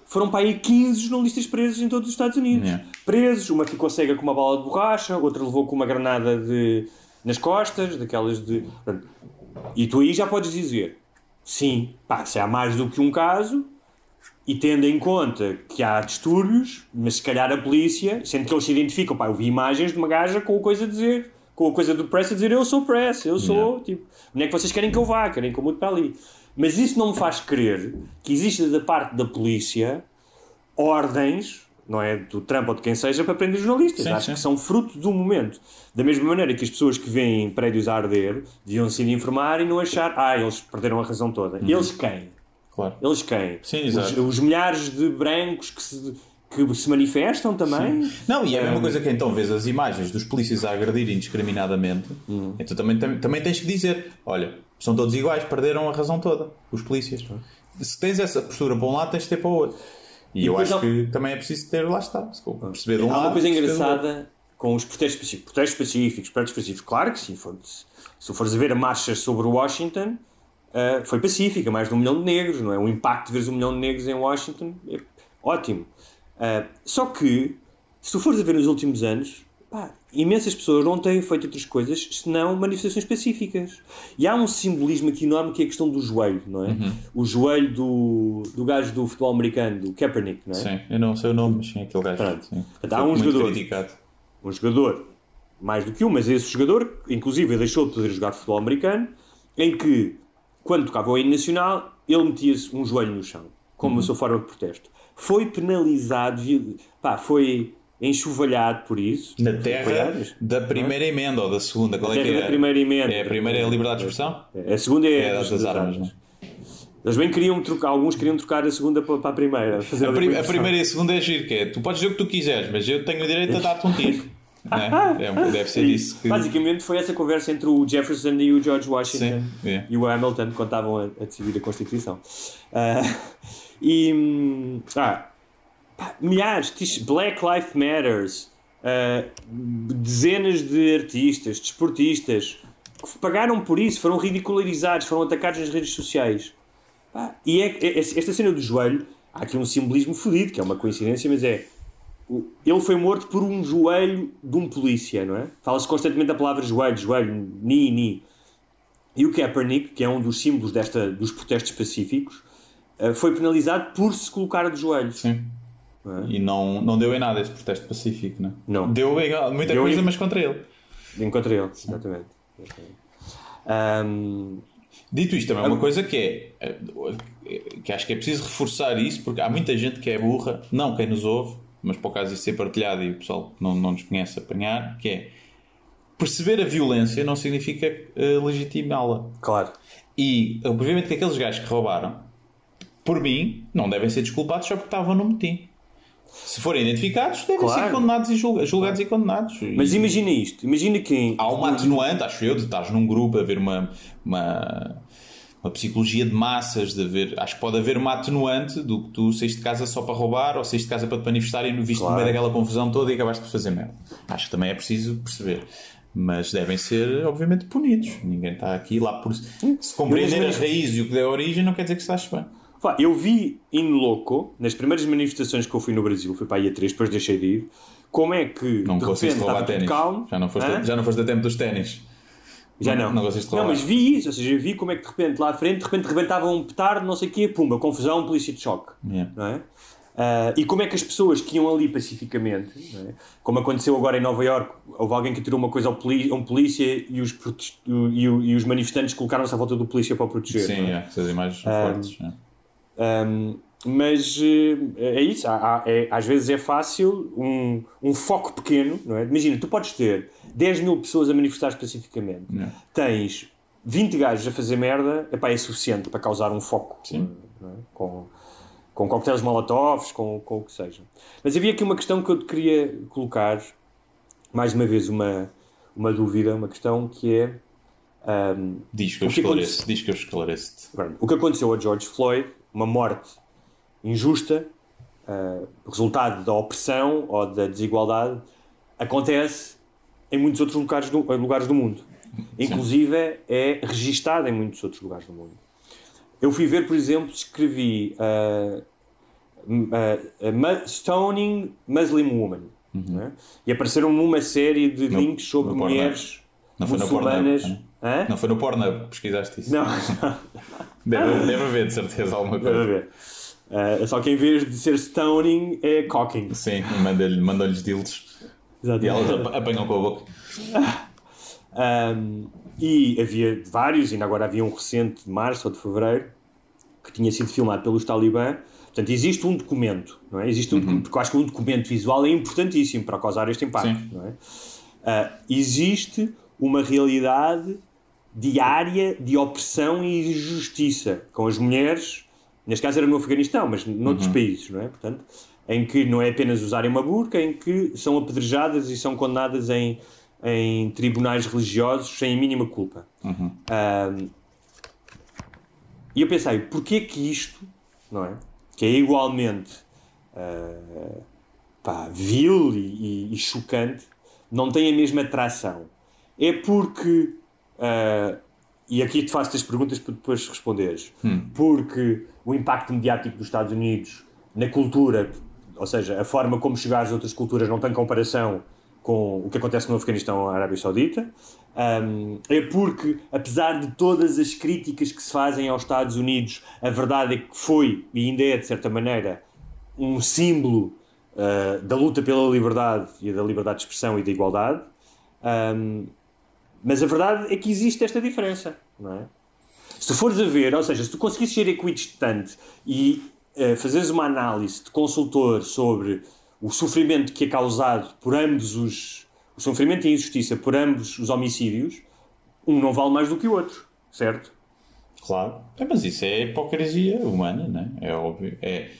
foram para aí 15 jornalistas presos em todos os Estados Unidos. Yeah. Presos, uma ficou cega com uma bala de borracha, outra levou com uma granada de, nas costas, daquelas de. E tu aí já podes dizer, sim, pá, se há mais do que um caso, e tendo em conta que há distúrbios, mas se calhar a polícia, sendo que eles se identificam, pá, eu vi imagens de uma gaja com a coisa a dizer, com a coisa do press a dizer eu sou press, eu sou, Yeah. tipo, onde é que vocês querem que eu vá? Querem que eu mude para ali. Mas isso não me faz crer que exista da parte da polícia ordens, não é, do Trump ou de quem seja, para prender jornalistas. Sim, Acho sim. que são fruto do momento. Da mesma maneira que as pessoas que veem prédios a arder deviam se informar e não achar, ah, eles perderam a razão toda. Eles quem? Claro. Eles quem? Sim, os, exato. os milhares de brancos que se, que se manifestam também? Não, e é a mesma Um, coisa que então vês as imagens dos polícias a agredir indiscriminadamente, Hum. então também, tam- também tens que dizer: olha, são todos iguais, perderam a razão toda, os polícias. Se tens essa postura para um lado, tens de ter para o outro. E, E eu acho há- que também é preciso ter, lá está, se perceber de um Há lado. uma coisa engraçada com os protestos específicos. Protestos específicos, protestos específicos. Claro que sim. For, se fores a ver a marcha sobre Washington, ah, foi pacífica. Mais de um milhão de negros, não é? O impacto de veres um milhão de negros em Washington é ótimo. Ah, só que, se tu fores a ver nos últimos anos, pá, imensas pessoas não têm feito outras coisas senão manifestações pacíficas. E há um simbolismo aqui enorme que é a questão do joelho, não é? Uhum. O joelho do, do gajo do futebol americano, do Kaepernick, não é? Sim, eu não sei o nome, mas sim, aquele gajo. Pronto. Sim. Há um jogador. criticado. um jogador, mais do que um, mas esse jogador, inclusive, deixou de poder jogar futebol americano, em que, quando tocava o hino nacional, ele metia-se um joelho no chão, como Uhum. a sua forma de protesto. Foi penalizado, pá, foi enxovalhado por isso. Na terra da primeira emenda ou da segunda, qual é que é? da primeira emenda. É a primeira é a liberdade de expressão? A segunda é, É a das armas, não é? Eles bem queriam trocar, alguns queriam trocar a segunda para a primeira. A, ali prim- a primeira e a segunda é giro, que é tu podes dizer o que tu quiseres, mas eu tenho o direito a dar-te um tiro. Não é? Deve ser isso que. Basicamente foi essa conversa entre o Jefferson e o George Washington Sim, é. e o Hamilton quando estavam a, a decidir a Constituição. Ah, e hum, ah, pá, milhares, Black Lives Matters, ah, dezenas de artistas, desportistas que pagaram por isso, foram ridicularizados, foram atacados nas redes sociais. Pá, e é, é- esta cena do joelho, há aqui um simbolismo fodido, que é uma coincidência, mas é ele foi morto por um joelho de um polícia, não é? Fala-se constantemente da palavra joelho, joelho, ni, ni. E o Kaepernick, que é um dos símbolos desta, dos protestos pacíficos, eh, foi penalizado por se colocar de joelhos. Sim. E não, não deu em nada esse protesto pacífico, não é? Não. Deu em muita Deu coisa, em- mas contra ele. Encontrei ele, exatamente. Ahm, Dito isto, também é uma coisa que é eh, que acho que é preciso reforçar isso, porque há muita gente que é burra, não quem nos ouve, mas por causa disso ser partilhado e o pessoal que não, não nos conhece apanhar, que é perceber a violência não significa eh, legitimá-la. claro. E obviamente que aqueles gajos que roubaram, por mim, não devem ser desculpados só porque estavam no motim. Se forem identificados, devem Claro. ser condenados e julga- julgados e condenados. Mas E- imagina isto, imagina que há uma atenuante, acho eu, de estás num grupo a ver uma, uma, uma psicologia de massas, de haver, acho que pode haver uma atenuante do que tu saíste de casa só para roubar ou saíste de casa para te manifestar e no viste no Claro. meio daquela confusão toda e acabaste por fazer merda. Acho que também é preciso perceber. Mas devem ser, obviamente, punidos. Ninguém está aqui lá por. Se compreender Mas- as raízes e o que deu origem, não quer dizer que ache bem. Eu vi in loco, nas primeiras manifestações que eu fui no Brasil, fui para a três, depois deixei de ir, como é que Não de repente roubar ténis. Já não, foste, Hã? já não foste a tempo dos ténis. Já não. Não conseguiste Não, roubar. mas vi isso, ou seja, vi como é que de repente lá à frente, de repente rebentava um petardo, não sei o quê, pumba, confusão, polícia de choque. Yeah. Não é? Ah, e como é que as pessoas que iam ali pacificamente, não é? como aconteceu agora em Nova Iorque, houve alguém que tirou uma coisa a um polícia e os, e, o- e os manifestantes colocaram-se à volta do polícia para o proteger. Sim, não é? é, essas imagens são fortes. é. Um, mas eh, é isso, há- há- é- às vezes é fácil um, um foco pequeno, não é? Imagina, tu podes ter 10 mil pessoas a manifestar pacificamente, Não. tens 20 gajos a fazer merda, epá, é suficiente para causar um foco Sim. não é? com, com coquetéis molotovs, com, com o que seja. Mas havia aqui uma questão que eu te queria colocar, mais uma vez, uma, uma dúvida, uma questão que é. um, Diz que eu que esclareço, diz que eu esclareço-te. Pronto, O que aconteceu a George Floyd, uma morte injusta, ah, resultado da opressão ou da desigualdade, acontece em muitos outros lugares do, lugares do mundo. Inclusive é registado em muitos outros lugares do mundo. Eu fui ver, por exemplo, escrevi ah, ah, mu- Stoning Muslim Woman. não é? E apareceram uma série de No- links sobre mulheres Não muçulmanas. Não foi no Pornhub que pesquisaste isso? Não, Deve, deve haver, de certeza, alguma Deve coisa. haver. Ah, só que em vez de ser stoning é cocking. Sim, e manda-lhe- mandam-lhes dildos e elas ap- apanham com a boca. Um, e havia vários, ainda agora havia um recente de março ou de fevereiro que tinha sido filmado pelos Talibã. Portanto, existe um documento, não é? Existe um documento, porque eu acho que um documento visual é importantíssimo para causar este impacto, Sim. não é? Ah, existe uma realidade diária de opressão e injustiça com as mulheres, neste caso era no Afeganistão, mas noutros países, não é? Portanto, em que não é apenas usarem uma burca, em que são apedrejadas e são condenadas em, em tribunais religiosos sem a mínima culpa. Ahm, e eu pensei, porquê que isto, não é? Que é igualmente ah, pá, vil e, e- e chocante, não tem a mesma atração? É porque, ah, e aqui te faço as perguntas para depois responderes, porque o impacto mediático dos Estados Unidos na cultura, ou seja, a forma como chegar às outras culturas não tem comparação com o que acontece no Afeganistão ou Arábia Saudita. Um, é porque, apesar de todas as críticas que se fazem aos Estados Unidos, a verdade é que foi, e ainda é de certa maneira, um símbolo uh, da luta pela liberdade e da liberdade de expressão e da igualdade. Um, mas a verdade é que existe esta diferença, não é? Se tu fores a ver, ou seja, se tu conseguisses ser equidistante e eh, fazeres uma análise de consultor sobre o sofrimento que é causado por ambos os. o sofrimento e a injustiça por ambos os homicídios, um não vale mais do que o outro, certo? Claro. É, mas isso é hipocrisia humana, não é? É óbvio. É,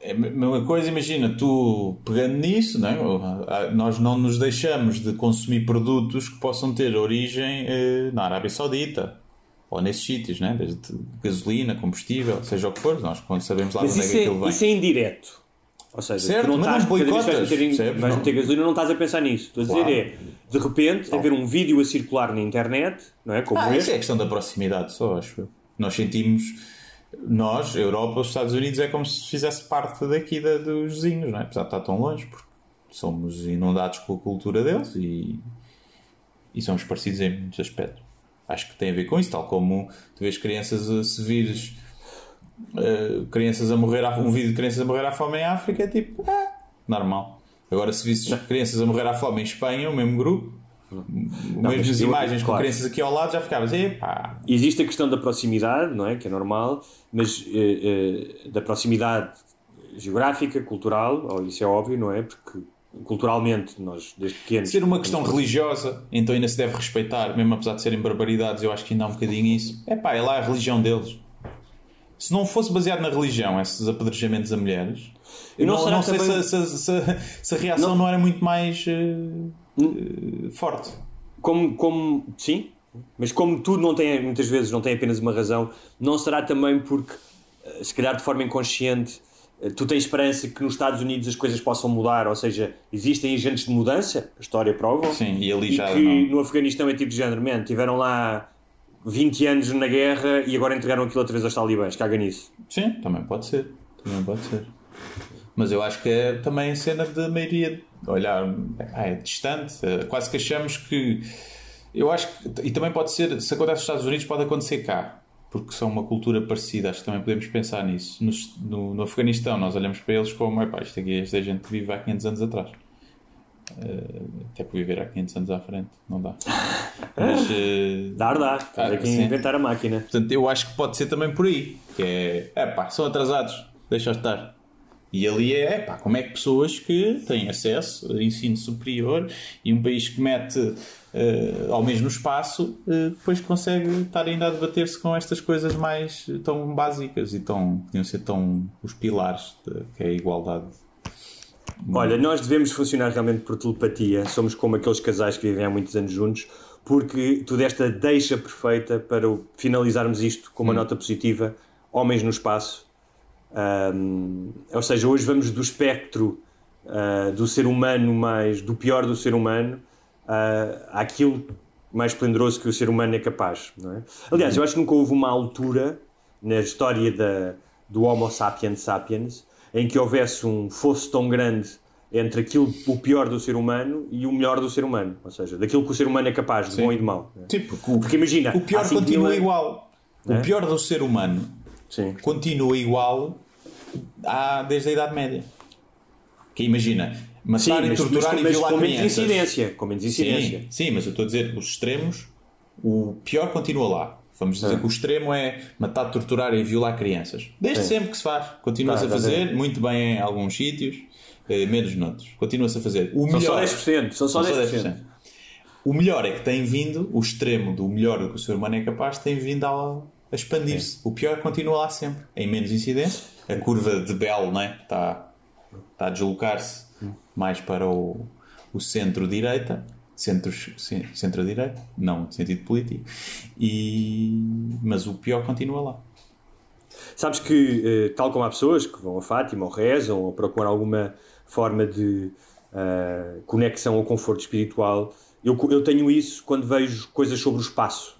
é a mesma coisa, imagina, tu pegando nisso, não é? Ah, nós não nos deixamos de consumir produtos que possam ter origem eh, na Arábia Saudita ou nesses sítios, não é? Desde gasolina, combustível, seja o que for, nós quando sabemos lá Mas onde é que é, aquilo vem. isso é indireto. Ou seja, Certo, não mas não estás, vez que vais boicotas, meter, vais Não. meter gasolina, não estás a pensar nisso. Estou a dizer é, de repente, haver um vídeo a circular na internet, não é? Como Ah, este, isso é questão da proximidade só, acho eu. Nós sentimos, nós, Europa, os Estados Unidos, é como se fizesse parte daqui da, dos vizinhos, não é? Apesar de estar tão longe, porque somos inundados com a cultura deles e, e somos parecidos em muitos aspectos. Acho que tem a ver com isso, tal como tu vês crianças, a- se vires uh, crianças a morrer, à, um vídeo de crianças a morrer à fome em África, é tipo, ah, normal. Agora, se visses crianças a morrer à fome em Espanha, o mesmo grupo, mas mesmas eu- imagens com claro. crianças aqui ao lado, já ficavas, epá, Existe a questão da proximidade, não é? Que é normal, mas eh, eh, da proximidade geográfica, cultural, oh, isso é óbvio, não é? Porque culturalmente nós, desde pequenos. ser uma questão religiosa, então ainda se deve respeitar, mesmo apesar de serem barbaridades, eu acho que ainda há um bocadinho isso. É pá, é lá a religião deles. Se não fosse baseado na religião, esses apedrejamentos a mulheres, eu não não, será não sei também- se, se- se- se a reação não, era muito mais eh, eh, forte. Como, como, sim, mas como tudo não tem, muitas vezes não tem apenas uma razão, não será também porque, eh, se calhar de forma inconsciente, tu tens esperança que nos Estados Unidos as coisas possam mudar, ou seja, existem agentes de mudança, a história prova. Sim, e ali e já que não. no Afeganistão é tipo de género, man, tiveram lá 20 anos na guerra e agora entregaram aquilo outra vez aos talibãs, caga nisso. Sim, também pode ser. Também pode ser. Mas eu acho que é também a cena da maioria olhar ah, é distante. é, Quase que achamos que. Eu acho que. E também pode ser. Se acontece nos Estados Unidos, pode acontecer cá. Porque são uma cultura parecida. Acho que também podemos pensar nisso. No, no, no Afeganistão, nós olhamos para eles como. Epá, isto aqui esta gente que vive há 500 anos atrás. Eh, até por viver há 500 anos à frente. Não dá. Mas. eh, Dar, dá. Estás Ah, aqui inventar a máquina. Portanto, eu acho que pode ser também por aí. Que é, é pá, são atrasados, deixa estar. E ali é, é pá, como é que pessoas que têm acesso a ensino superior e um país que mete eh, ao mesmo espaço, eh, depois consegue estar ainda a debater-se com estas coisas mais eh, tão básicas e tão, podiam ser tão os pilares, de- que é a igualdade. Olha, nós devemos funcionar realmente por telepatia. Somos como aqueles casais que vivem há muitos anos juntos, porque tu deste a deixa perfeita para finalizarmos isto com uma nota positiva: Homens no Espaço. Ahm, ou seja, hoje vamos do espectro ah, do ser humano mais do pior do ser humano ah, àquilo mais esplendoroso que o ser humano é capaz. Não é? Aliás, eu acho que nunca houve uma altura na história da, do Homo sapiens sapiens em que houvesse um fosso tão grande entre aquilo, o pior do ser humano e o melhor do ser humano. Ou seja, daquilo que o ser humano é capaz, de bom e de mau. é? Tipo, o, Porque imagina, o pior continua mil- igual. É? O pior do ser humano Sim. continua igual há, desde a Idade Média. Que imagina, matar Sim, e torturar mas, e mas violar com menos crianças. incidência. Com menos incidência. Sim, sim, mas eu estou a dizer, os extremos, o pior continua lá. Vamos dizer É. que o extremo é matar, torturar e violar crianças. Desde Sim. sempre que se faz. Continua-se Tá, a tá fazer, bem. muito bem em alguns sítios, eh, menos noutros. Continua-se a fazer. O São melhor, só 10%. São só 10%. O melhor é que tem vindo, o extremo do melhor do que o ser humano é capaz, tem vindo a, a expandir-se. O pior continua lá sempre, em menos incidência. A curva de Bell né, está, está a deslocar-se mais para o, o centro-direita, centro, centro-direita, não no sentido político, e, mas o pior continua lá. Sabes que, eh, tal como há pessoas que vão a Fátima ou rezam ou procuram alguma forma de ah, conexão ou conforto espiritual, eu, eu tenho isso quando vejo coisas sobre o espaço.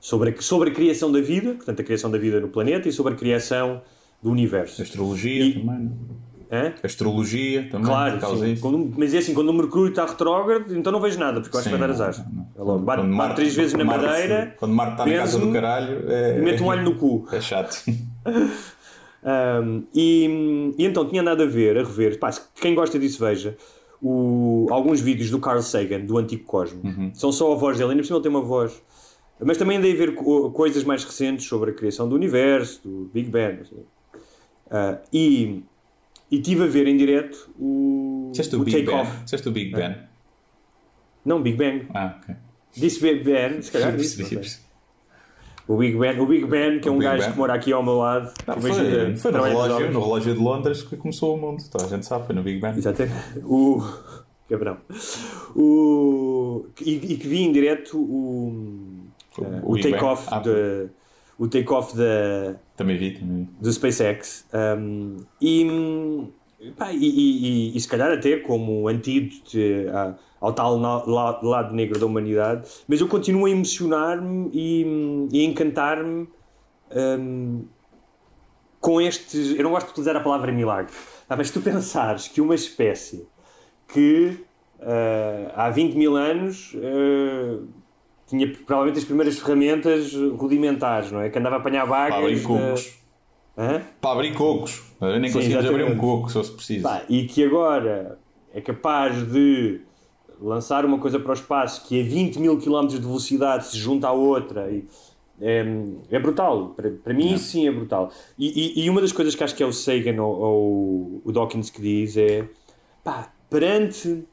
Sobre, a, sobre a criação da vida, portanto, a criação da vida no planeta e sobre a criação do universo. Astrologia E- também, não? Hã? Astrologia também, Claro, sim. Quando- mas é assim, quando o Mercúrio está retrógrado, então não vejo nada, porque eu acho que vai dar azar. É logo, bate, Quando três vezes na Marte- madeira, Quando Marte está na casa do caralho, é, mete um olho no cu. É chato. Um, e, e então tinha nada a ver, a rever. Pá, quem gosta disso, veja o- alguns vídeos do Carl Sagan, do Antigo Cosmo. Uhum. São só a voz dele, ainda por cima ele tem uma voz. Mas também andei a ver co- coisas mais recentes sobre a criação do universo, do Big Bang. Ah, e, e tive a ver em direto o, Disseste o o Big Ben? Take-Off. Disseste o Big Ben? Não, Big Bang. Ah, ok. Disse Big Ben, se calhar disse. O Big Ben, o Big Ben, que é O um Big gajo Ben. que mora aqui ao meu lado. Não, foi, a foi no, relógio, no relógio de Londres que começou o mundo. Toda a gente sabe, foi no Big Ben. Exatamente. O. Cabrão. O. E, e que vi em direto o. eh, o Big Ben. take-off Ah, da. O take-off da, Também vi, também vi. do SpaceX. Um, e, pá, e, e, e- se calhar até como antídoto ao tal na- la- lado negro da humanidade. Mas eu continuo a emocionar-me e, e encantar-me um, com estes. Eu não gosto de utilizar a palavra milagre, tá? mas tu pensares que uma espécie que uh, há 20 mil anos uh, tinha provavelmente as primeiras ferramentas rudimentares, não é? Que andava a apanhar vacas. Para abrir cocos. Para abrir cocos. Eu nem conseguimos abrir um coco, se fosse preciso. Pá, e que agora é capaz de lançar uma coisa para o espaço que a 20 mil km de velocidade se junta à outra e é, é brutal, para, para mim sim é brutal e, e- e uma das coisas que acho que é o Sagan ou, ou o Dawkins que diz é pá, perante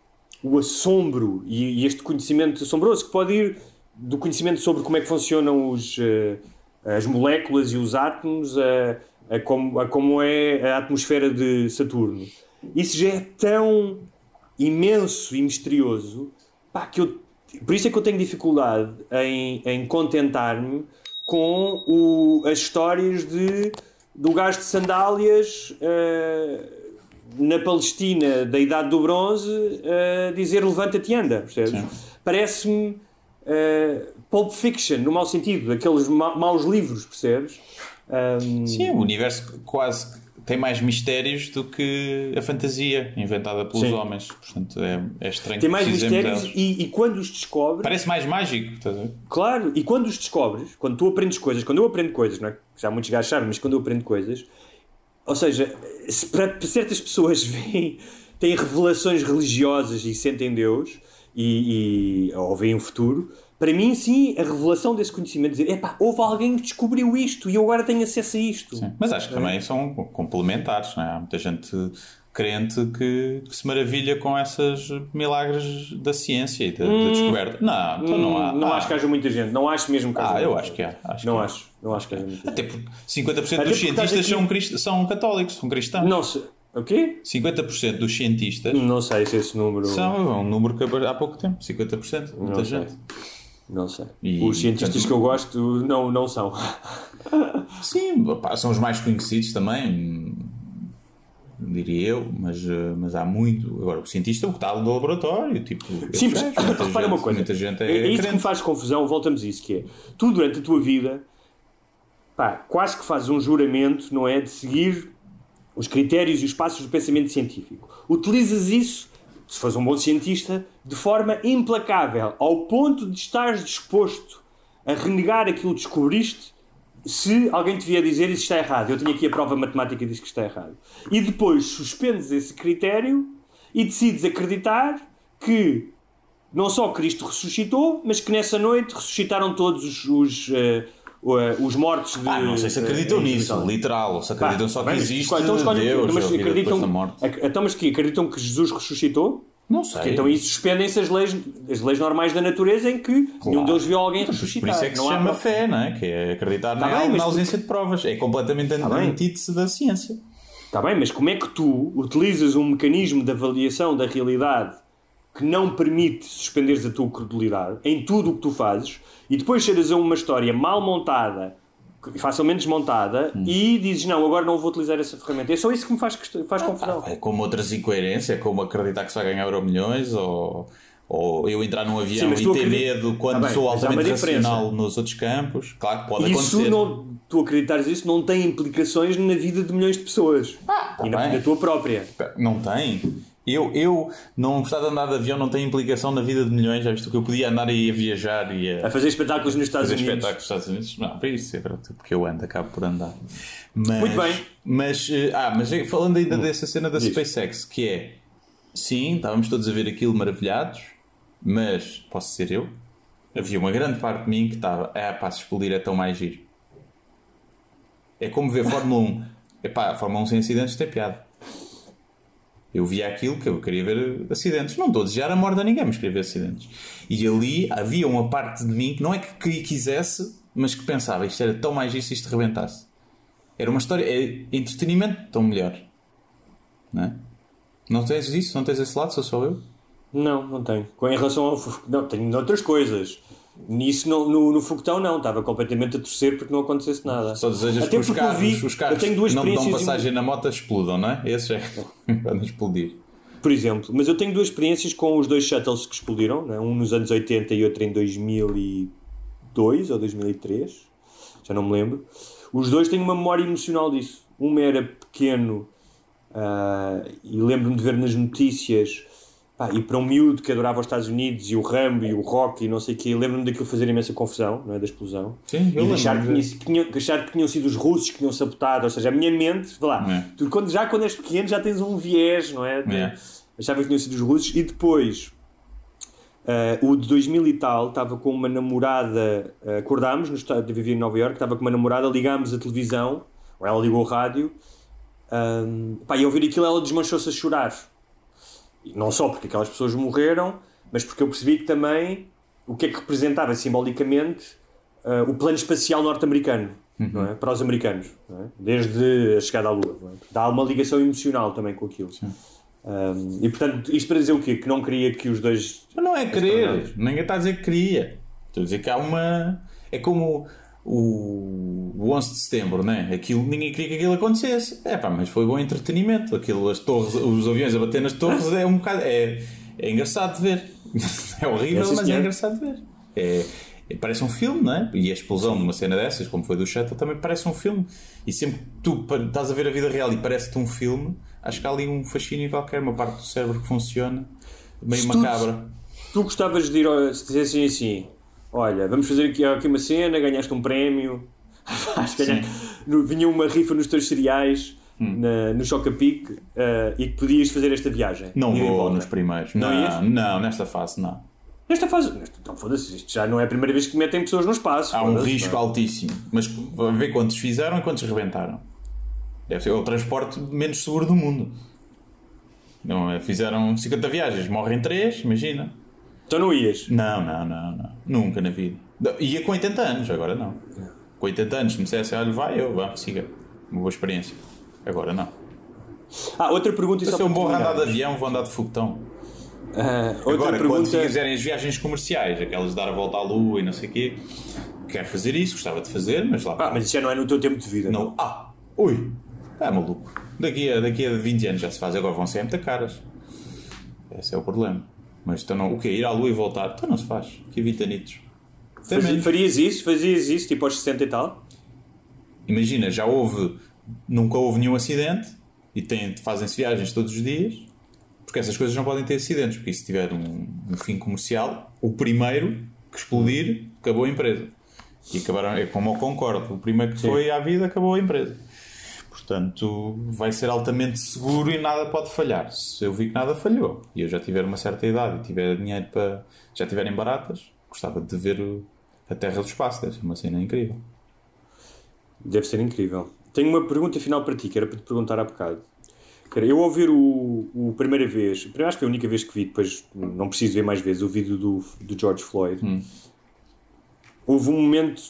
o assombro e, e este conhecimento assombroso que pode ir do conhecimento sobre como é que funcionam os, eh, as moléculas e os átomos a, a como, a como é a atmosfera de Saturno. Isso já é tão imenso e misterioso pá, que eu, por isso é que eu tenho dificuldade em, em contentar-me com o, as histórias de, do gajo de sandálias eh, na Palestina da Idade do Bronze a dizer levanta-te e anda, percebes? Parece-me eh, Pulp Fiction, no mau sentido, aqueles ma- maus livros, percebes? Um, Sim, o universo quase tem mais mistérios do que a fantasia inventada pelos Sim. homens. Portanto, é, é estranho tem mais mistérios e, e quando os descobres, Parece mais mágico, estás a ver? claro, e quando os descobres, quando tu aprendes coisas, quando eu aprendo coisas, não é? Já muitos gajos sabem, mas quando eu aprendo coisas, ou seja, se para certas pessoas veem, têm revelações religiosas e sentem Deus e, e ou veem o futuro, para mim, sim, a revelação desse conhecimento, dizer, epá, houve alguém que descobriu isto e eu agora tenho acesso a isto. Sim. Mas acho que também são complementares, não é? Há muita gente crente que, que se maravilha com esses milagres da ciência e da, da descoberta. Não, então não há. Hum, não há. acho que haja muita gente, não acho mesmo que haja Ah, eu acho que há. Acho não que há. acho, não acho que haja muita gente. Até porque 50% Até dos cientistas aqui- são, crist- são católicos, são cristãos. Não sei. O quê? 50% dos cientistas Não sei se esse número. são é um número que há pouco tempo. 50%. Muita Não sei. gente. Não sei. E, Os cientistas que eu gosto não, não são. Sim, pá, são os mais conhecidos também, diria eu, mas, eh, mas há muito. Agora, o cientista é o que está no laboratório, tipo. Sim, mas repara uma coisa. Muita gente é, é, é isso que crente. me faz confusão, voltamos a isso, que é tu durante a tua vida pá, quase que fazes um juramento, não é? De seguir os critérios e os passos do pensamento científico. Utilizas isso, se fores um bom cientista, de forma implacável, ao ponto de estares disposto a renegar aquilo que descobriste se alguém te vier dizer isso está errado. Eu tenho aqui a prova matemática diz que está errado. E depois suspendes esse critério e decides acreditar que não só Cristo ressuscitou, mas que nessa noite ressuscitaram todos os, os, eh, eh, os mortos de. Ah, não sei se acreditam nisso, literal, se acreditam Pá, só que bem, existe então Deus, mas vida acreditam, da morte. então, mas que acreditam que Jesus ressuscitou? Não sei. Porque então isso suspendem-se as leis, as leis normais da natureza em que nenhum deles viu alguém Por ressuscitar. isso é que se Não há chama prova. fé, não é? Que é acreditar Tá na, bem, na tu- ausência de provas. É completamente bem. antítese da ciência. Está bem, mas como é que tu utilizas um mecanismo de avaliação da realidade que não permite suspenderes a tua credulidade em tudo o que tu fazes e depois chegas a uma história mal montada, facilmente desmontada Hum. e dizes não, agora não vou utilizar essa ferramenta. É só isso que me faz, faz confusão. É como outras incoerências, é como acreditar que se vai ganhar euro milhões ou, ou eu entrar num avião Sim, e ter medo quando bem, sou altamente racional nos outros campos. Claro que pode isso acontecer. não, tu acreditares isso não tem implicações na vida de milhões de pessoas e na, tá bem. na tua própria. Não tem. Eu, eu não gostar de andar de avião não tem implicação na vida de milhões, já visto que eu podia andar e ia viajar e A a fazer espetáculos nos Estados fazer Unidos. espetáculos nos Estados Unidos. Não, para isso é verdade, porque eu ando, acabo por andar. Mas, Muito bem. Mas, eh, ah, mas eh, falando ainda dessa cena da Diz. SpaceX, que é sim, estávamos todos a ver aquilo maravilhados, mas posso ser eu? Havia uma grande parte de mim que estava, ah, pá, se explodir é tão mais giro. É como ver Fórmula 1. Epá, a Fórmula 1 sem acidentes tem piada. Eu via aquilo que eu queria ver acidentes. Não estou a desejar a morte a ninguém, mas queria ver acidentes. E ali havia uma parte de mim que não é que quisesse, mas que pensava isto era tão mais giro se isto rebentasse. Era uma história, é entretenimento tão melhor. Não é? Não tens isso? Não tens esse lado? Sou só eu? Não, não tenho. Em relação ao não, tenho outras coisas. Nisso não- no, no foguetão não, estava completamente a torcer porque não acontecesse nada. Só desejas Até que os carros, vi- os carros que não dão passagem na moto explodam, não é? Esses é podem explodir. por exemplo, mas eu tenho duas experiências com os dois shuttles que explodiram, né? um nos anos 80 e outro em 2002 ou 2003, já não me lembro. Os dois têm uma memória emocional disso. Uma era pequeno ah, e lembro-me de ver nas notícias pá, e para um miúdo que adorava os Estados Unidos e o Rambo e o rock e não sei o quê, lembro-me daquilo fazer imensa confusão, não é? Da explosão. Sim, eu e de achar que, tinha, que, tinham, que achar que tinham sido os russos que tinham sabotado, ou seja, a minha mente, vê lá, É. tu, quando, já quando és pequeno já tens um viés, não é? É. Achava que tinham sido os russos e depois ah, o de 2000 e tal estava com uma namorada, ah, acordámos, no estado de viver em Nova Iorque, estava com uma namorada, ligámos a televisão, ou ela ligou o rádio, um, pá, e ao ouvir aquilo ela desmanchou-se a chorar. Não só porque aquelas pessoas morreram, mas porque eu percebi que também o que é que representava simbolicamente ah, o plano espacial norte-americano não é? para os americanos, é? desde a chegada à Lua. É? Dá uma ligação emocional também com aquilo. Um, e portanto, isto para dizer o quê? Que não queria que os dois. Mas não é querer. Ninguém está a dizer que queria. Estou a dizer que há uma. É como o, o 11 de setembro, né? Aquilo, ninguém queria que aquilo acontecesse. É pá, mas foi bom entretenimento. Aquilo, as torres, os aviões a bater nas torres é um bocado. É, é engraçado de ver. É horrível, mas é engraçado de ver. É, é- parece um filme, não é? E a explosão de uma cena dessas, como foi do Shuttle, também parece um filme. E sempre que tu estás a ver a vida real e parece-te um filme, acho que há ali um fascínio qualquer, uma parte do cérebro que funciona meio Se macabra. Tu gostavas de ir, se dissessem assim: olha, vamos fazer aqui, aqui uma cena, ganhaste um prémio, no- vinha uma rifa nos teus cereais. Hum. Na, no Chocapic eh, e que podias fazer esta viagem. Não vou nos primeiros. Não Não, não, nesta fase não. Nesta fase, nesta, então foda-se, isto já não é a primeira vez que metem pessoas no espaço. Há um risco não altíssimo. Mas ver quantos fizeram e quantos rebentaram. Deve ser o transporte menos seguro do mundo. Não, é? fizeram 50 viagens, morrem 3, imagina. Então não ias. Não, não, não, não. Nunca na vida. Ia com 80 anos, agora não. Com 80 anos, se me dissessem, olha, vai, eu, vá, siga. Uma boa experiência. Agora não. Ah, outra pergunta e Se eu vou andar de avião, vou andar de foguetão. Ah, outra Agora, pergunta. quando fizerem as viagens comerciais, aquelas de dar a volta à lua e não sei o quê, quero fazer isso, gostava de fazer, mas lá Ah, mas isso já não é no teu tempo de vida. não. Ah, ui, é maluco. Daqui a, daqui a 20 anos já se faz, agora vão ser muito caras. Esse é o problema. Mas então não, o quê? Ir à lua e voltar? Então não se faz. Aqui 20 anitos. Até Fazia- menos. Farias isso? Fazias isso tipo aos 60 e tal? Imagina, já houve, nunca houve nenhum acidente e tem, fazem-se viagens todos os dias, porque essas coisas não podem ter acidentes, porque se tiver um, um fim comercial, o primeiro que explodir, acabou a empresa. E acabaram, é como eu concordo, o primeiro que foi à vida acabou a empresa. Portanto, vai ser altamente seguro e nada pode falhar. Se eu vi que nada falhou e eu já tiver uma certa idade e tiver dinheiro para já tiverem baratas, gostava de ver a Terra do Espaço, deve ser uma cena incrível. Deve ser incrível. Tenho uma pergunta final para ti, que era para te perguntar há bocado. Cara, eu ver o, o primeira vez, acho que foi a única vez que vi, depois não preciso ver mais vezes, o vídeo do, do George Floyd, houve um momento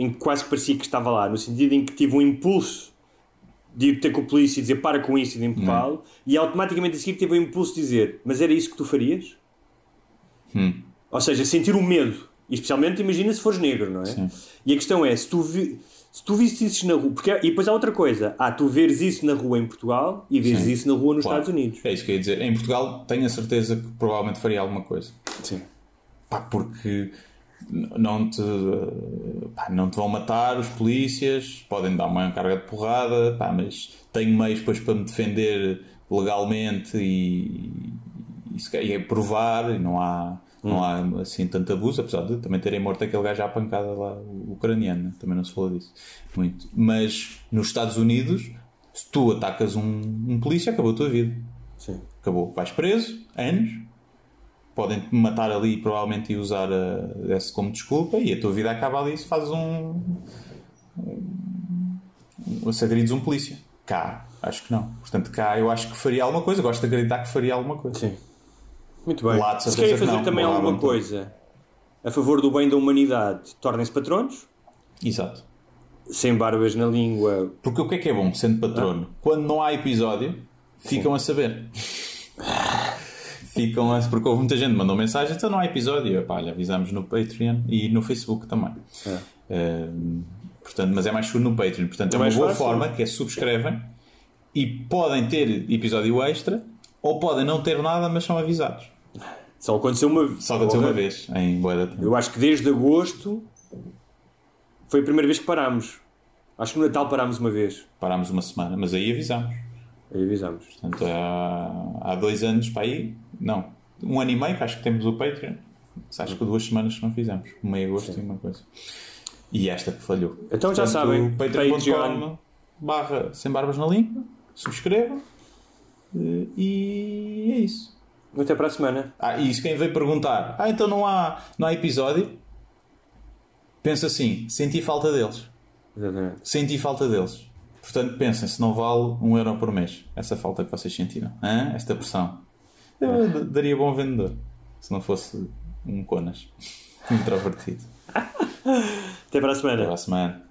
em que quase parecia que estava lá, no sentido em que tive um impulso de ir ter com a polícia e dizer para com isso e de empurrá-lo, e automaticamente a seguir tive o impulso de dizer, mas era isso que tu farias? Ou seja, sentir o medo. E especialmente, imagina se fores negro, não é? Sim. E a questão é, se tu, vi, se tu viste isso na rua... Porque, e depois há outra coisa. Há tu veres isso na rua em Portugal e veres Sim. isso na rua nos Claro. Estados Unidos. É isso que eu ia dizer. Em Portugal tenho a certeza que provavelmente faria alguma coisa. Sim. Pá, porque não te, pá, não te vão matar os polícias, podem dar uma carga de porrada, pá, mas tenho meios depois para me defender legalmente e, e, e é provar, e não há, não há assim tanto abuso, apesar de também terem morto aquele gajo à pancada lá, o ucraniano, né? também não se falou disso muito. Mas nos Estados Unidos, se tu atacas um, um polícia, acabou a tua vida. Sim. Acabou. Vais preso, anos, podem te matar ali provavelmente e usar a, esse como desculpa e a tua vida acaba ali se fazes um. um se agredes um polícia. Cá, acho que não. Portanto, cá eu acho que faria alguma coisa. Gosto de acreditar que faria alguma coisa. Sim. Muito bem. Lá, se querem que fazer também alguma coisa a favor do bem da humanidade, tornem-se patronos, Exato. sem barbas na língua. Porque o que é que é bom, sendo patrono? Quando não há episódio, ficam a saber. ficam a... Porque houve muita gente que mandou mensagem, então não há episódio. Epá, olha, avisámos no Patreon e no Facebook também. Ehm, portanto, mas é mais seguro no Patreon. Portanto, é, uma mais boa fácil. forma que é subscrevem e podem ter episódio extra ou podem não ter nada, mas são avisados. Só aconteceu uma Só aconteceu uma vez em boa da. Eu acho que desde agosto foi a primeira vez que parámos. Acho que no Natal parámos uma vez. Parámos uma semana, mas aí avisámos. Aí avisámos. Portanto, há, há dois anos para aí, não, um ano e meio que acho que temos o Patreon. Acho que duas semanas que não fizemos, meio agosto e uma coisa. E esta que falhou. Então já sabem, patreon.com Patreon. barra sem barbas na língua, subscrevam eh, e é isso. Até para a semana. Ah, e isso quem veio perguntar, ah, então não há, não há episódio? Pensa assim, senti falta deles. Exatamente. Senti falta deles. Portanto, pensem se não vale um euro por mês. Essa falta que vocês sentiram. Esta pressão. Eu d- daria bom vendedor. Se não fosse um conas. Introvertido. Até para a semana. Até para a semana.